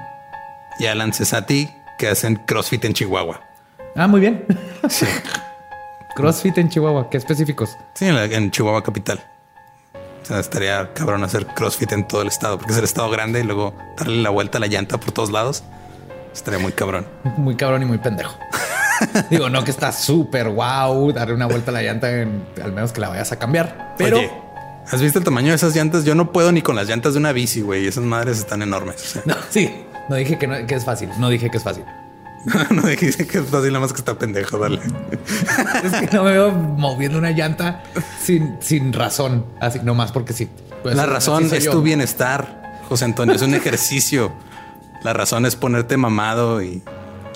[SPEAKER 1] y Alan Cesati, que hacen CrossFit en Chihuahua.
[SPEAKER 2] Ah, muy bien.
[SPEAKER 1] Sí.
[SPEAKER 2] CrossFit en Chihuahua, qué específicos.
[SPEAKER 1] Sí, en, la- en Chihuahua capital. O sea, estaría cabrón hacer CrossFit en todo el estado, porque es el estado grande y luego darle la vuelta a la llanta por todos lados. Estaría muy cabrón.
[SPEAKER 2] Muy cabrón y muy pendejo. Digo, no que está súper wow, darle una vuelta a la llanta, en- al menos que la vayas a cambiar. Pero
[SPEAKER 1] Oye, ¿has visto el tamaño de esas llantas? Yo no puedo ni con las llantas de una bici, güey. Esas madres están enormes. O sea,
[SPEAKER 2] no, sí, no dije que, no- que es fácil. No dije que es fácil.
[SPEAKER 1] no dijiste que es fácil, nada más que está pendejo, dale.
[SPEAKER 2] Es que no me veo moviendo una llanta sin, sin razón, así nomás porque sí. Pues,
[SPEAKER 1] La razón es
[SPEAKER 2] yo.
[SPEAKER 1] tu bienestar, José Antonio. Es un ejercicio. La razón es ponerte mamado y,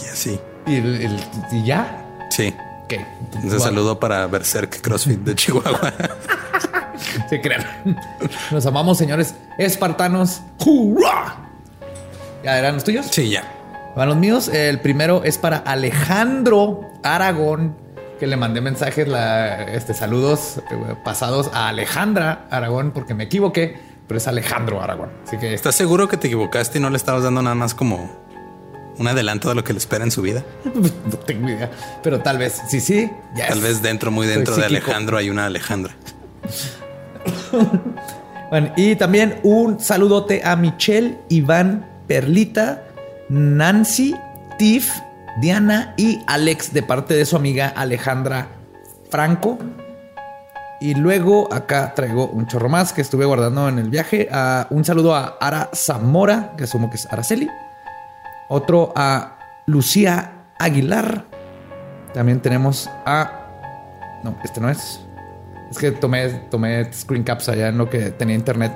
[SPEAKER 1] y así.
[SPEAKER 2] ¿Y, el- el- y ya?
[SPEAKER 1] Sí.
[SPEAKER 2] ¿Qué?
[SPEAKER 1] Un saludo para Berserk CrossFit de Chihuahua.
[SPEAKER 2] Se crean. Nos amamos, señores espartanos. ¡Hurra! ¿Ya eran los tuyos?
[SPEAKER 1] Sí, ya.
[SPEAKER 2] Van los míos. El primero es para Alejandro Aragón, que le mandé mensajes, la, este, saludos eh, pasados a Alejandra Aragón, porque me equivoqué, pero es Alejandro Aragón. Así que
[SPEAKER 1] ¿Estás seguro que te equivocaste y no le estabas dando nada más como un adelanto de lo que le espera en su vida?
[SPEAKER 2] no tengo idea, pero tal vez sí, sí. yes.
[SPEAKER 1] Tal vez dentro, muy
[SPEAKER 2] Soy
[SPEAKER 1] dentro de
[SPEAKER 2] psíquico.
[SPEAKER 1] Alejandro hay una Alejandra.
[SPEAKER 2] Bueno, y también un saludote a Michelle, Iván, Perlita, Nancy, Tiff, Diana y Alex de parte de su amiga Alejandra Franco. Y luego acá traigo un chorro más que estuve guardando en el viaje. Ah, un saludo a Ara Zamora, que asumo que es Araceli. Otro a Lucía Aguilar. También tenemos a... No, este no es. Es que tomé, tomé screen caps allá en lo que tenía internet.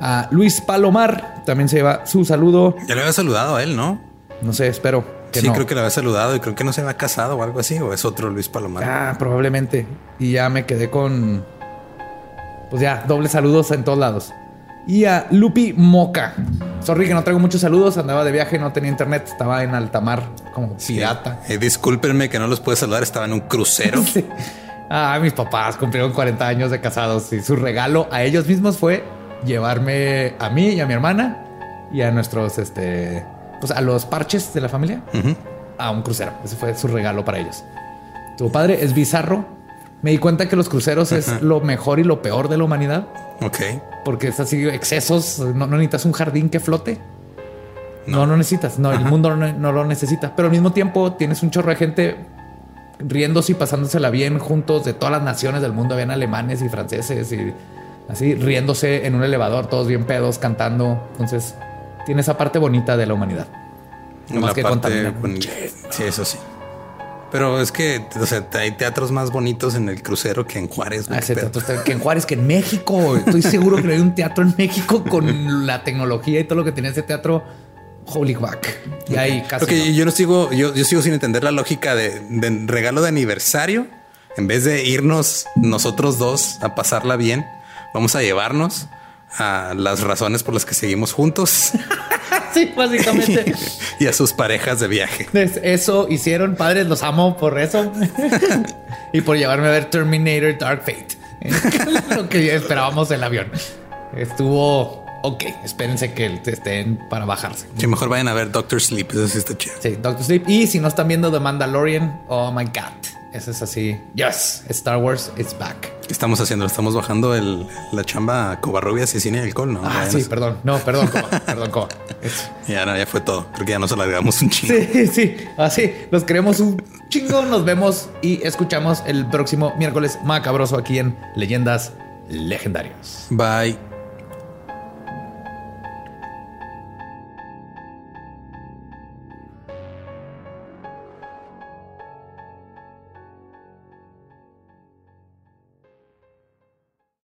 [SPEAKER 2] A Luis Palomar también se lleva su saludo.
[SPEAKER 1] Ya le había saludado a él, ¿no?
[SPEAKER 2] No sé, espero que
[SPEAKER 1] sí,
[SPEAKER 2] no.
[SPEAKER 1] creo que le había saludado y creo que no se había casado o algo así, o es otro Luis Palomar.
[SPEAKER 2] Ah, probablemente. Y ya me quedé con. Pues ya, doble saludos en todos lados. Y a Lupi Moca. Sorry que no traigo muchos saludos. Andaba de viaje, no tenía internet. Estaba en alta mar como pirata.
[SPEAKER 1] Eh, discúlpenme que no los pude saludar, estaba en un crucero.
[SPEAKER 2] Sí. Ah, mis papás cumplieron 40 años de casados y su regalo a ellos mismos fue llevarme a mí y a mi hermana y a nuestros, este, pues a los parches de la familia
[SPEAKER 1] Ujú.
[SPEAKER 2] a un crucero. Ese fue su regalo para ellos. Tu padre es bizarro. Me di cuenta que los cruceros es lo mejor y lo peor de la humanidad
[SPEAKER 1] Ok.
[SPEAKER 2] porque es así excesos. No, no necesitas un jardín que flote. No, no, necesitas. No, el mundo no, no lo necesita. Pero al mismo tiempo tienes un chorro de gente riéndose y pasándosela bien juntos de todas las naciones del mundo. Habían alemanes y franceses y así riéndose en un elevador, todos bien pedos, cantando. Entonces tiene esa parte bonita de la humanidad. No más
[SPEAKER 1] La
[SPEAKER 2] que
[SPEAKER 1] parte bonita. Sí, eso sí. Pero es que, o sea, hay teatros más bonitos en el crucero que en Juárez.
[SPEAKER 2] Ah, ese teatro está- que en Juárez, que en México. Estoy seguro que no hay un teatro en México con la tecnología y todo lo que tenía ese teatro. Holy fuck. Y ahí casi.
[SPEAKER 1] Ok,
[SPEAKER 2] no.
[SPEAKER 1] yo no sigo, yo, yo sigo sin entender la lógica de, de regalo de aniversario. En vez de irnos nosotros dos a pasarla bien, vamos a llevarnos a las razones por las que seguimos juntos
[SPEAKER 2] Sí, básicamente.
[SPEAKER 1] y a sus parejas de viaje.
[SPEAKER 2] Es- Eso hicieron, padres, los amo por eso. y por llevarme a ver Terminator Dark Fate. Lo que esperábamos el avión. Estuvo ok. Espérense que estén para bajarse.
[SPEAKER 1] Mejor vayan a ver Doctor Sleep. Eso sí está chido.
[SPEAKER 2] Sí, Doctor Sleep. Y si no están viendo The Mandalorian, oh my god. Eso es así. Yes, Star Wars is back.
[SPEAKER 1] ¿Qué estamos haciendo? Estamos bajando el, la chamba a Covarrubias y cine y alcohol, ¿no?
[SPEAKER 2] Ah,
[SPEAKER 1] Ya
[SPEAKER 2] sí,
[SPEAKER 1] nos-
[SPEAKER 2] perdón. No, perdón, Coba, perdón, Coba.
[SPEAKER 1] Ya, no, ya fue todo. Creo que ya nos alargamos un chingo.
[SPEAKER 2] Sí, sí, así. Los queremos un chingo. Nos vemos y escuchamos el próximo miércoles macabroso aquí en Leyendas Legendarias.
[SPEAKER 1] Bye.